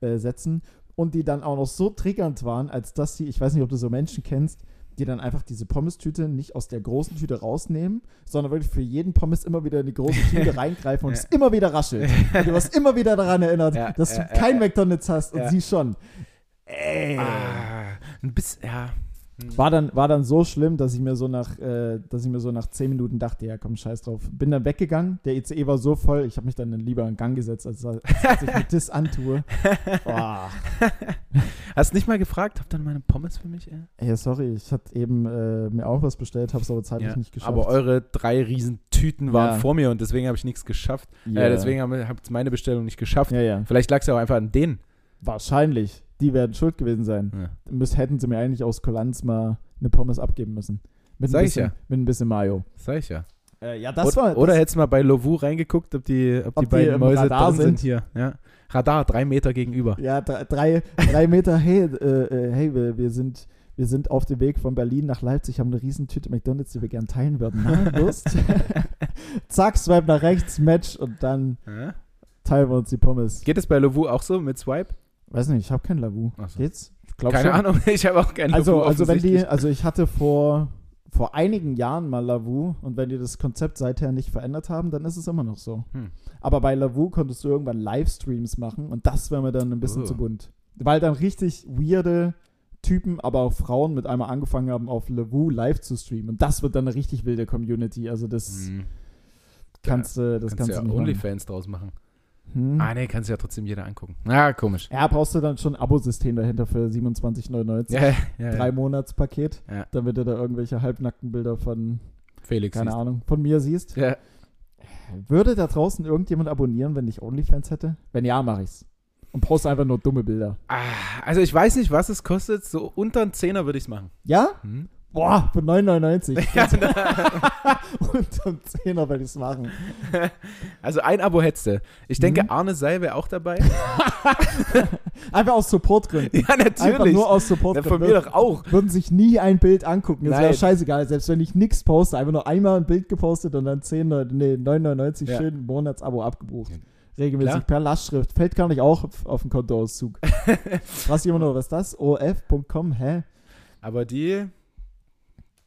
äh, äh, setzen und die dann auch noch so triggernd waren, als dass sie, ich weiß nicht, ob du so Menschen kennst, die dann einfach diese Pommes-Tüte nicht aus der großen Tüte rausnehmen, sondern wirklich für jeden Pommes immer wieder in die große Tüte reingreifen und Ja. es immer wieder raschelt. Und du wirst immer wieder daran erinnert, Ja, dass du kein McDonalds hast und sie schon. Ey. Ah, ein bisschen, ja. Mhm. War, dann, war dann so schlimm, dass ich mir so nach, äh, dass ich mir so nach zehn Minuten dachte, ja komm, scheiß drauf. Bin dann weggegangen, der ICE war so voll, ich habe mich dann lieber in Gang gesetzt, als, als, als ich mir das antue. Boah. Hast nicht mal gefragt, habt ihr meine Pommes für mich? Ey? Ja, sorry, ich hatte eben äh, mir auch was bestellt, habe es aber zeitlich ja, nicht geschafft. Aber eure drei riesen Tüten waren ja. vor mir und deswegen habe ich nichts geschafft. Yeah. Äh, deswegen habe hab meine Bestellung nicht geschafft. Ja, ja. Vielleicht lag es ja auch einfach an denen. Wahrscheinlich. Die werden schuld gewesen sein. Ja. Müs hätten sie mir eigentlich aus Kulanz mal eine Pommes abgeben müssen. Mit Sag ein bisschen, ich ja. Mit ein bisschen Mayo. Sag ich ja. Äh, ja, das oder, war. Das oder hättest du mal bei Lovu reingeguckt, ob die, ob, ob die beiden Mäuse Radar drin sind. sind hier. Ja. Radar, drei Meter gegenüber. Ja, drei, drei Meter. Hey, äh, äh, hey, wir, wir, sind, wir sind auf dem Weg von Berlin nach Leipzig, haben eine riesen Tüte McDonalds, die wir gerne teilen würden. Na, Lust? Zack, swipe nach rechts, Match und dann teilen wir uns die Pommes. Geht es bei Lovu auch so mit Swipe? Weiß nicht, ich habe kein Lavu. So. Geht's? Keine schon. Ahnung, ich habe auch kein also, Lavu. Also, wenn die, also ich hatte vor, vor einigen Jahren mal Lavu und wenn die das Konzept seither nicht verändert haben, dann ist es immer noch so. Hm. Aber bei Lavu konntest du irgendwann Livestreams machen und das wäre mir dann ein bisschen oh. zu bunt. Weil dann richtig weirde Typen, aber auch Frauen mit einmal angefangen haben, auf Lavu live zu streamen. Und das wird dann eine richtig wilde Community. Also das hm. kannst du, das kannst, kannst du ja OnlyFans draus machen. Hm. Ah, nee, kannst du ja trotzdem jeder angucken. Ja, komisch. Ja, brauchst du dann schon ein Abosystem dahinter für 27,99. Ja, ja, Drei ja. Monatspaket, ja. damit du da irgendwelche halbnackten Bilder von Felix keine siehst. Ahnung, von mir siehst. Ja. Würde da draußen irgendjemand abonnieren, wenn ich OnlyFans hätte? Wenn ja, mache ich's. Und poste einfach nur dumme Bilder. Ah, also ich weiß nicht, was es kostet. So unter einen Zehner würde ich es machen. Ja? Hm? Boah, für 9,99. Ja, Unterm Zehner werde ich es machen. Also ein Abo hättest du. Ich denke, mhm. Arne Seil wäre auch dabei. Einfach aus Supportgründen. Ja, natürlich. Einfach nur aus Supportgründen. Ja, von mir doch auch. Würden sich nie ein Bild angucken. Das wäre scheißegal. Selbst wenn ich nichts poste, einfach nur einmal ein Bild gepostet und dann 10, nee, 9,99 ja. schön Monatsabo abgebucht. Regelmäßig Klar. per Lastschrift. Fällt gar nicht auch auf, auf den Kontoauszug. was jemand noch, was ist das? OF.com, hä? Aber die,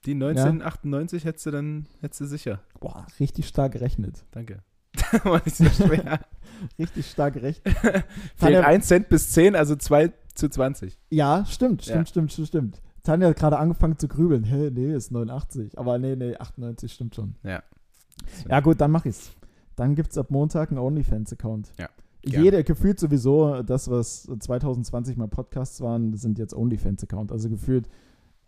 die 1998 ja. hättest du dann hättest du sicher. Boah, richtig stark gerechnet. Danke. War nicht so schwer. richtig stark gerechnet. Fehlt 1 Cent bis 10, also 2 zu 20. Ja, stimmt, stimmt, ja. stimmt, stimmt, stimmt. Tanja hat gerade angefangen zu grübeln. Hä, nee, ist 89. Aber nee, nee, 98 stimmt schon. Ja. Ja, gut, dann mach ich's. Dann gibt's ab Montag einen OnlyFans-Account. Ja. Jeder gefühlt sowieso, das, was 2020 mal Podcasts waren, sind jetzt OnlyFans-Account. Also gefühlt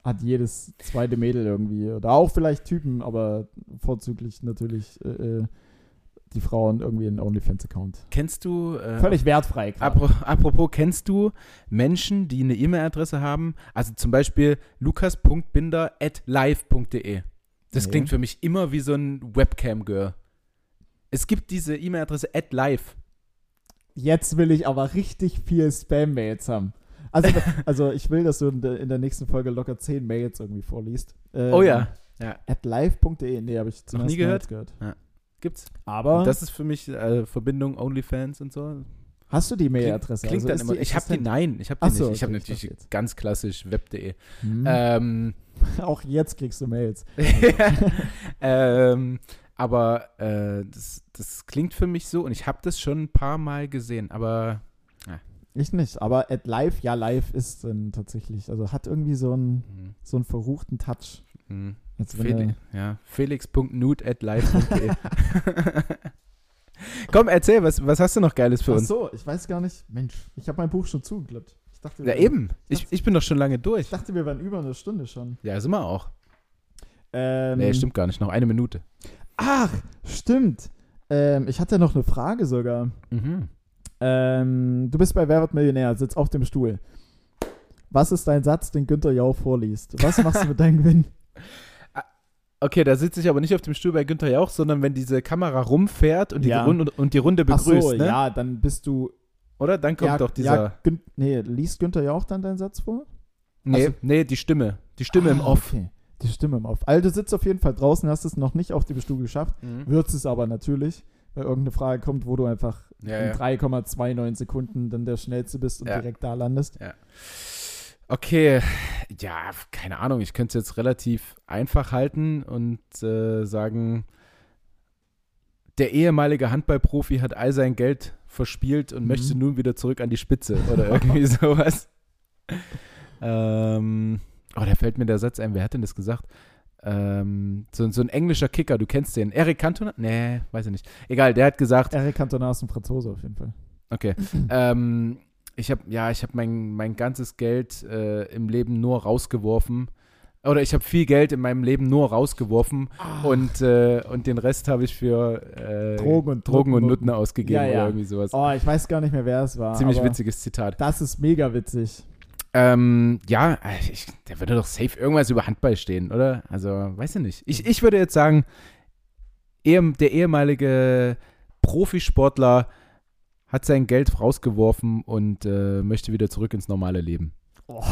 hat jedes zweite Mädel irgendwie. Oder auch vielleicht Typen, aber vorzüglich natürlich äh, äh die Frauen irgendwie einen OnlyFans-Account. Kennst du. Äh, Völlig wertfrei. Apropos, kennst du Menschen, die eine E-Mail-Adresse haben? Also zum Beispiel lukas.binder.live.de. Das nee. klingt für mich immer wie so ein Webcam-Girl. Es gibt diese E-Mail-Adresse at live. Jetzt will ich aber richtig viel Spam-Mails haben. Also, also ich will, dass du in der, in der, nächsten Folge locker 10 Mails irgendwie vorliest. Ähm, oh ja. ja. At live.de. Nee, habe ich zum Noch nie gehört. gehört. Ja. Gibt's. Aber. Und das ist für mich äh, Verbindung OnlyFans und so. Hast du die Mailadresse? Klingt, klingt also dann immer. Ich habe die, nein, ich habe die so, nicht. Ich okay, habe natürlich ich ganz klassisch web.de. Hm. Ähm, Auch jetzt kriegst du Mails. ähm, aber äh, das, das klingt für mich so und ich habe das schon ein paar Mal gesehen, aber ich nicht, aber at live, ja, live ist dann tatsächlich, also hat irgendwie so einen, mhm. so einen verruchten Touch. Mhm. Fel ja, felix.nut at live.de. Komm, erzähl, was, was hast du noch Geiles für Ach uns? Ach so, ich weiß gar nicht. Mensch, ich habe mein Buch schon zugeklappt. Ich dachte, ja, eben. Ich, dachte, ich, bin doch schon lange durch. Ich dachte, wir waren über eine Stunde schon. Ja, sind wir auch. Ähm, nee, stimmt gar nicht. Noch eine Minute. Ach, stimmt. Ähm, ich hatte noch eine Frage sogar. Mhm. Ähm, du bist bei Wer wird Millionär, sitzt auf dem Stuhl. Was ist dein Satz, den Günther Jauch vorliest? Was machst du mit deinem Gewinn? Ah, okay, da sitze ich aber nicht auf dem Stuhl bei Günther Jauch, sondern wenn diese Kamera rumfährt und die, ja. Runde, und die Runde begrüßt. So, ne? ja, dann bist du. Oder? Dann kommt ja, doch dieser. Ja, Gün nee, liest Günther Jauch dann deinen Satz vor? Nee, also, nee, die Stimme. Die Stimme ah, im Off. Okay. Die Stimme im Off. Also, du sitzt auf jeden Fall draußen, hast es noch nicht auf dem Stuhl geschafft, mhm. würdest es aber natürlich weil irgendeine Frage kommt, wo du einfach ja, in ja. 3,29 Sekunden dann der Schnellste bist und ja. direkt da landest. Okay, ja, keine Ahnung, ich könnte es jetzt relativ einfach halten und äh, sagen, der ehemalige Handballprofi hat all sein Geld verspielt und mhm. möchte nun wieder zurück an die Spitze oder irgendwie sowas. ähm, oh, da fällt mir der Satz ein, wer hat denn das gesagt? Ähm, so, so ein englischer Kicker, du kennst den. Eric Cantona? Nee, weiß ich nicht. Egal, der hat gesagt. Eric Cantona ist ein Franzose auf jeden Fall. Okay. ähm, ich habe ja, ich habe mein, mein ganzes Geld äh, im Leben nur rausgeworfen. Oder ich habe viel Geld in meinem Leben nur rausgeworfen Ah. und, äh, und den Rest habe ich für äh, Drogen und Drogen und Nutten. Ausgegeben Ja, ja. oder irgendwie sowas. Oh, ich weiß gar nicht mehr, wer es war. Ziemlich witziges Zitat. Das ist mega witzig. Ähm, ja, ich, der würde doch safe irgendwas über Handball stehen, oder? Also, weiß ich nicht. Ich, ich würde jetzt sagen, der ehemalige Profisportler hat sein Geld rausgeworfen und äh, möchte wieder zurück ins normale Leben. Oh.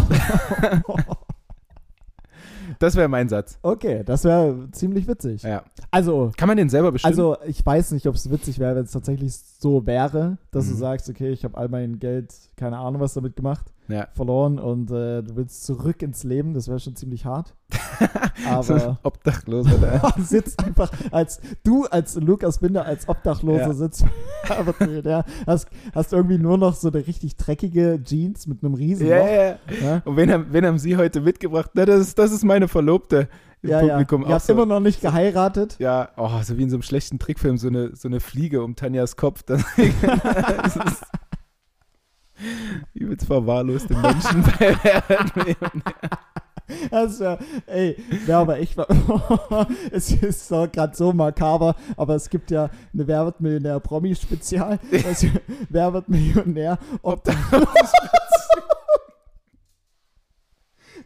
Das wäre mein Satz. okay, das wäre ziemlich witzig. Ja. Also, Kann man den selber bestimmen? also ich weiß nicht, ob es witzig wäre, wenn es tatsächlich so wäre, dass du Mhm. sagst, okay, ich habe all mein Geld, keine Ahnung, was damit gemacht, ja. verloren und äh, du willst zurück ins Leben. Das wäre schon ziemlich hart. Aber Obdachloser da. du sitzt einfach als du als Lukas Binder als Obdachloser Ja. sitzt, aber der hast, hast irgendwie nur noch so eine richtig dreckige Jeans mit einem riesen Ja, ja. Ja? Und wen haben, wen haben Sie heute mitgebracht? Na, das, ist, das ist meine Verlobte. Im Ja, ja. Publikum Ihr auch habt so. immer noch nicht geheiratet. Ja, oh, so wie in so einem schlechten Trickfilm, so eine, so eine Fliege um Tanjas Kopf. Das ist übelst verwahrloste Menschen bei Millionär. Das wär, ey, wäre aber echt. es ist doch gerade so makaber, aber es gibt ja eine Wer wird Millionär-Promi-Spezial. Das Wer wird Millionär? Ob da,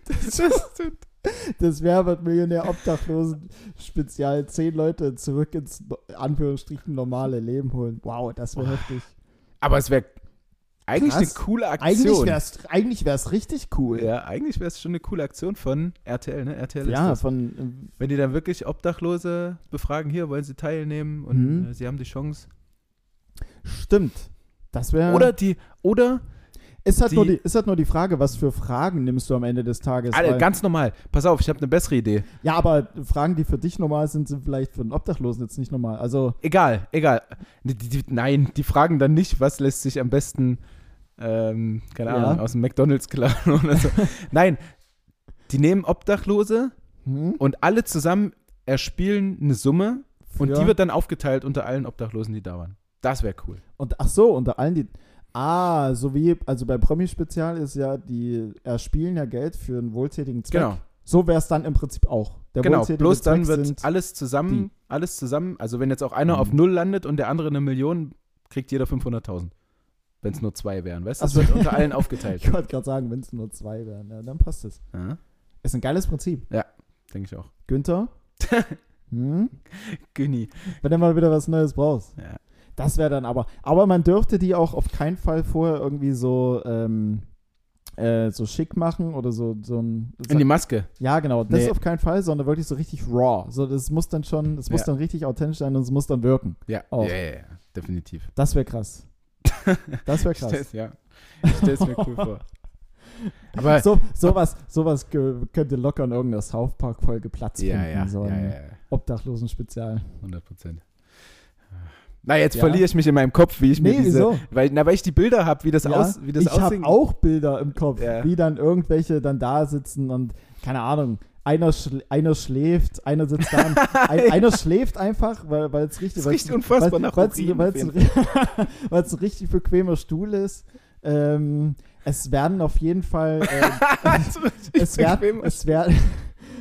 Das, das Wer wird Millionär Obdachlosen-Spezial. Zehn Leute zurück ins Anführungsstrichen normale Leben holen. Wow, das wäre heftig. aber es wäre eigentlich Krass. eine coole Eigentlich Aktion. wäre es eigentlich richtig cool. ja, eigentlich wäre es schon eine coole Aktion von RTL, ne? RTL Ja, von. Wenn die dann wirklich Obdachlose befragen, hier, wollen sie teilnehmen und Mhm. äh, sie haben die Chance. äh, Stimmt. Das wäre. Oder die, oder, ist halt, die- nur die, ist halt nur die Frage, was für Fragen nimmst du am Ende des Tages? alle, weil- ganz normal, pass auf, ich habe eine bessere Idee. Ja, aber Fragen, die für dich normal sind, sind vielleicht für einen Obdachlosen jetzt nicht normal. Also, Egal, egal. Die, die, nein, die fragen dann nicht, was lässt sich am besten, ähm, keine Ja. Ahnung, aus dem McDonalds klauen oder so. nein, die nehmen Obdachlose hm, und alle zusammen erspielen eine Summe und die wird dann aufgeteilt unter allen Obdachlosen, die da waren. Das wäre cool. Und ach so, unter allen die. Ah, so wie, also bei Promi-Spezial ist ja, die erspielen ja Geld für einen wohltätigen Zweck. Genau. So wäre es dann im Prinzip auch. Der genau, bloß dann Zweck wird sind, alles zusammen, alles zusammen, also wenn jetzt auch einer Mhm. auf Null landet und der andere eine Million, kriegt jeder 500.000. Wenn es nur zwei wären, weißt du? Ach Das so. wird unter allen aufgeteilt. Ich wollte gerade sagen, wenn es nur zwei wären, ja, dann passt es. Ja, Ist ein geiles Prinzip. Denke ich auch. Günther, hm? Günni. wenn du mal wieder was Neues brauchst. Ja. Das wäre dann aber. Aber man dürfte die auch auf keinen Fall vorher irgendwie so, ähm, äh, so schick machen oder so, so ein. In die Maske. ja, genau. Das Nee. auf keinen Fall, sondern wirklich so richtig raw. So, das muss dann schon, das muss Ja. dann richtig authentisch sein und es muss dann wirken. Ja, Auch. ja, ja, ja, definitiv. Das wäre krass. Das wäre Ich stell's, krass. ja. Ich stell's mir cool vor. Aber So, sowas, sowas könnte locker in irgendeiner South Park-Folge Platz ja, finden. ja, so ja, ja, ja, Obdachlosen-Spezial. 100 Prozent. Na, jetzt Ja. verliere ich mich in meinem Kopf, wie ich mir Nee, diese, wieso? weil, na, weil ich die Bilder habe, wie das, Ja, aus, wie das ich habe auch Bilder im Kopf, Ja. wie dann irgendwelche dann da sitzen und, keine Ahnung, einer, schl einer schläft, einer sitzt da, und ein, einer schläft einfach, weil weil es richtig, Das weil's- riecht unfassbar weil- nach weil's auf ein, richtig bequemer Stuhl ist. Ähm, es werden auf jeden Fall, richtig es, werden, es, werden,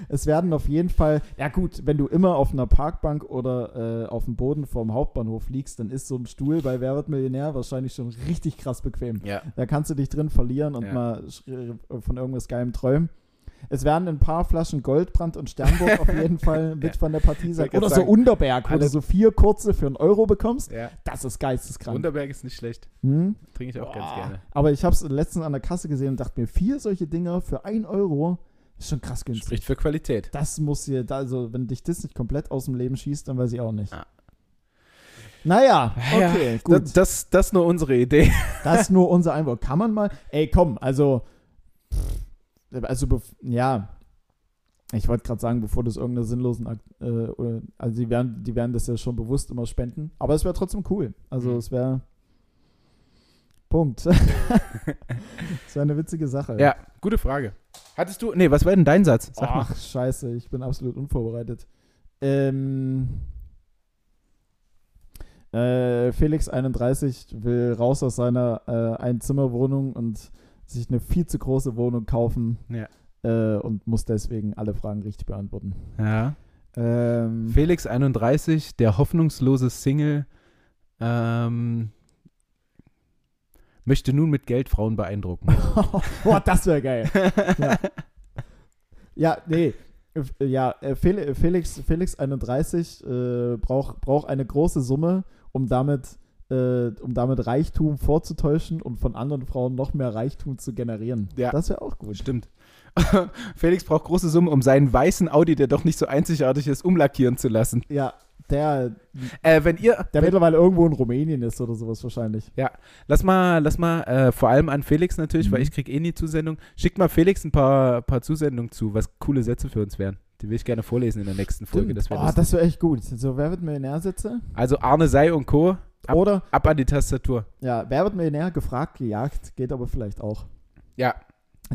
es werden auf jeden Fall, ja gut, wenn du immer auf einer Parkbank oder äh, auf dem Boden vorm Hauptbahnhof liegst, dann ist so ein Stuhl bei Wer wird Millionär wahrscheinlich schon richtig krass bequem. ja. Da kannst du dich drin verlieren und Ja. mal von irgendwas Geilem träumen. Es werden ein paar Flaschen Goldbrand und Sternburg auf jeden Fall mit von der Partie sein. Oder so sagen, Unterberg, wo du so vier kurze für einen Euro bekommst. ja. Das ist geisteskrank. Unterberg ist nicht schlecht. Hm? Trinke ich auch ganz Boah. gerne. Aber ich habe es letztens an der Kasse gesehen und dachte mir, vier solche Dinger für ein Euro ist schon krass günstig. Spricht für Qualität. Das muss hier, also wenn dich das nicht komplett aus dem Leben schießt, dann weiß ich auch nicht. Ja. Naja, okay, Ja, gut. Das, das, das ist nur unsere Idee. Das ist nur unser Einwurf. Kann man mal. Ey, komm, also. Also, ja. Ich wollte gerade sagen, bevor das irgendeiner sinnlosen. Äh, oder, also, die werden, die werden das ja schon bewusst immer spenden. Aber es wäre trotzdem cool. Also, Mhm. es wäre. Punkt. das war eine witzige Sache. Ja, gute Frage. Hattest du, nee, was war denn dein Satz? Sag Ach, mal. scheiße, ich bin absolut unvorbereitet. Ähm, äh, Felix 31 will raus aus seiner äh, Einzimmerwohnung und sich eine viel zu große Wohnung kaufen. Ja. Äh, und muss deswegen alle Fragen richtig beantworten. Ja. Ähm, Felix 31, der hoffnungslose Single, ähm, möchte nun mit Geld Frauen beeindrucken. Boah, das wäre geil. ja. ja, nee. Ja, äh, Felix, Felix 31 äh, braucht brauch eine große Summe, um damit, äh, um damit Reichtum vorzutäuschen und von anderen Frauen noch mehr Reichtum zu generieren. Ja. Das wäre auch gut. Stimmt. Felix braucht große Summen, um seinen weißen Audi, der doch nicht so einzigartig ist, umlackieren zu lassen. Ja, der, äh, wenn ihr, der wenn, mittlerweile irgendwo in Rumänien ist oder sowas wahrscheinlich. Ja, lass mal, lass mal, äh, vor allem an Felix natürlich, mhm. weil ich krieg eh nie Zusendung. Schickt mal Felix ein paar, paar Zusendungen zu, was coole Sätze für uns wären. Die will ich gerne vorlesen in der nächsten Folge. Das wäre oh, das wäre echt gut. So, wer wird Millionär-Sätze? Also Arne Sei und Co. Ab, oder ab an die Tastatur. Ja, wer wird Millionär? Gefragt, gejagt, geht aber vielleicht auch. Ja,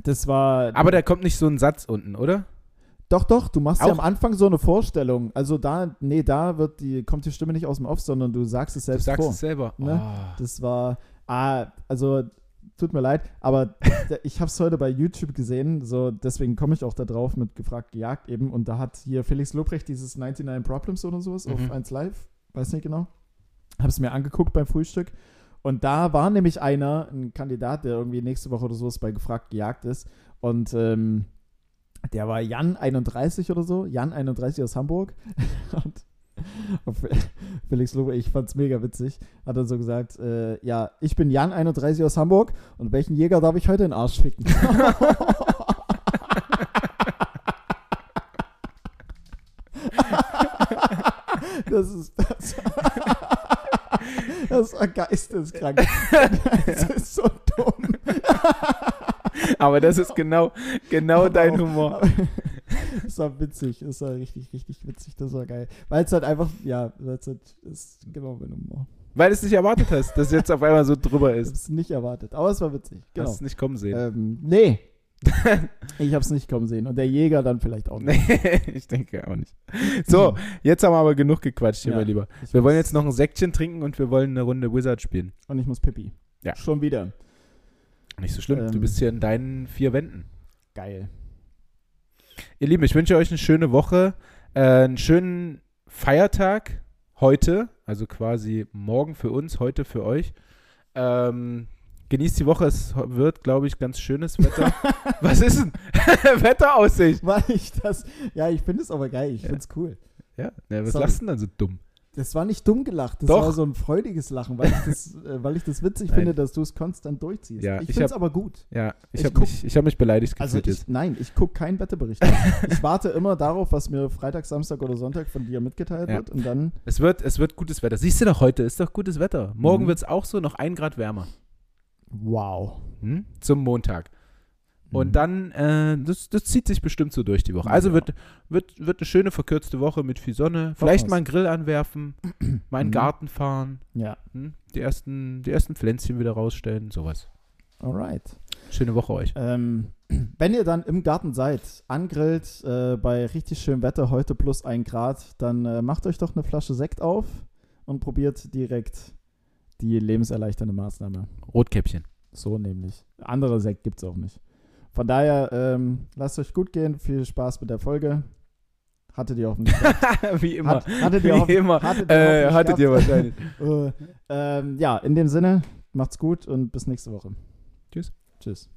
das war. Aber da kommt nicht so ein Satz unten, oder? Doch, doch, du machst Auch? ja am Anfang so eine Vorstellung. Also da, nee, da wird die, kommt die Stimme nicht aus dem Off, sondern du sagst es selbst vor. Du sagst vor. es selber. Ne? Oh. Das war, ah, also tut mir leid, aber ich habe es heute bei YouTube gesehen, so deswegen komme ich auch da drauf mit gefragt gejagt eben und da hat hier Felix Lobrecht dieses 99 Problems oder sowas mhm. auf 1 Live, weiß nicht genau. Habe es mir angeguckt beim Frühstück und da war nämlich einer, ein Kandidat, der irgendwie nächste Woche oder sowas bei Gefragt gejagt ist. Und ähm, der war Jan 31 oder so, Jan 31 aus Hamburg. und Felix Lobe, ich fand's mega witzig, hat dann so gesagt, äh, ja, ich bin Jan 31 aus Hamburg und welchen Jäger darf ich heute in den Arsch ficken? das ist das. War geisteskrank. Das ist so dumm. Aber das ist genau, genau dein Humor. Das war witzig. Das war richtig, richtig witzig. Das war geil. Weil es halt einfach, ja, das ist genau mein Humor. Weil du es nicht erwartet hast, dass es jetzt auf einmal so drüber ist. Ich hab's nicht erwartet. Aber es war witzig. Genau. Hast es nicht kommen sehen. Ähm, nee, ich habe es nicht kommen sehen. Und der Jäger dann vielleicht auch nicht. ich denke auch nicht. So, jetzt haben wir aber genug gequatscht hier, ja, mein Lieber. Wir wollen jetzt noch ein Säckchen trinken und wir wollen eine Runde Wizard spielen. Und ich muss Pippi. Ja. Schon wieder. Nicht so schlimm. Ähm, du bist hier in deinen vier Wänden. Geil. Ihr Lieben, ich wünsche euch eine schöne Woche, äh, einen schönen Feiertag heute, also quasi morgen für uns, heute für euch. Ähm, Genießt die Woche, es wird, glaube ich, ganz schönes Wetter. Was ist denn? Wetteraussicht. Weil ich das, ja, ich finde es aber geil, ich ja. finde es cool. Ja, ja was Sorry. lachst du denn dann so dumm? Das war nicht dumm gelacht, das Doch. war so ein freudiges Lachen, weil ich das, äh, weil ich das witzig nein. finde, dass du es konstant durchziehst. Ja, ich, finde es aber gut. Ja, ich, ich habe mich, hab mich beleidigt also gefühlt ich, Nein, ich gucke keinen Wetterbericht. ich warte immer darauf, was mir Freitag, Samstag oder Sonntag von dir mitgeteilt ja. wird und dann. Es wird, es wird gutes Wetter. Siehst du doch heute, ist doch gutes Wetter. Morgen mhm. wird es auch so noch ein Grad wärmer. Wow. Hm? Zum Montag. Und mhm. dann, äh, das, das zieht sich bestimmt so durch die Woche. Also ja. wird, wird, wird eine schöne verkürzte Woche mit viel Sonne. Vielleicht mal einen Grill anwerfen, mal in den mhm. Garten fahren. Ja. Hm? Die, ersten, die ersten Pflänzchen wieder rausstellen, sowas. Alright. Schöne Woche euch. Ähm, wenn ihr dann im Garten seid, angrillt, äh, bei richtig schönem Wetter, heute plus ein Grad, dann äh, macht euch doch eine Flasche Sekt auf und probiert direkt die lebenserleichternde Maßnahme. Rotkäppchen. So nämlich. Andere Sekt gibt es auch nicht. Von daher, ähm, lasst euch gut gehen. Viel Spaß mit der Folge. Hattet ihr hoffentlich. Wie immer. Hat, hattet ihr Wie immer. Hattet ihr, äh, hattet ihr wahrscheinlich. uh, ähm, ja, in dem Sinne, macht's gut und bis nächste Woche. Tschüss. Tschüss.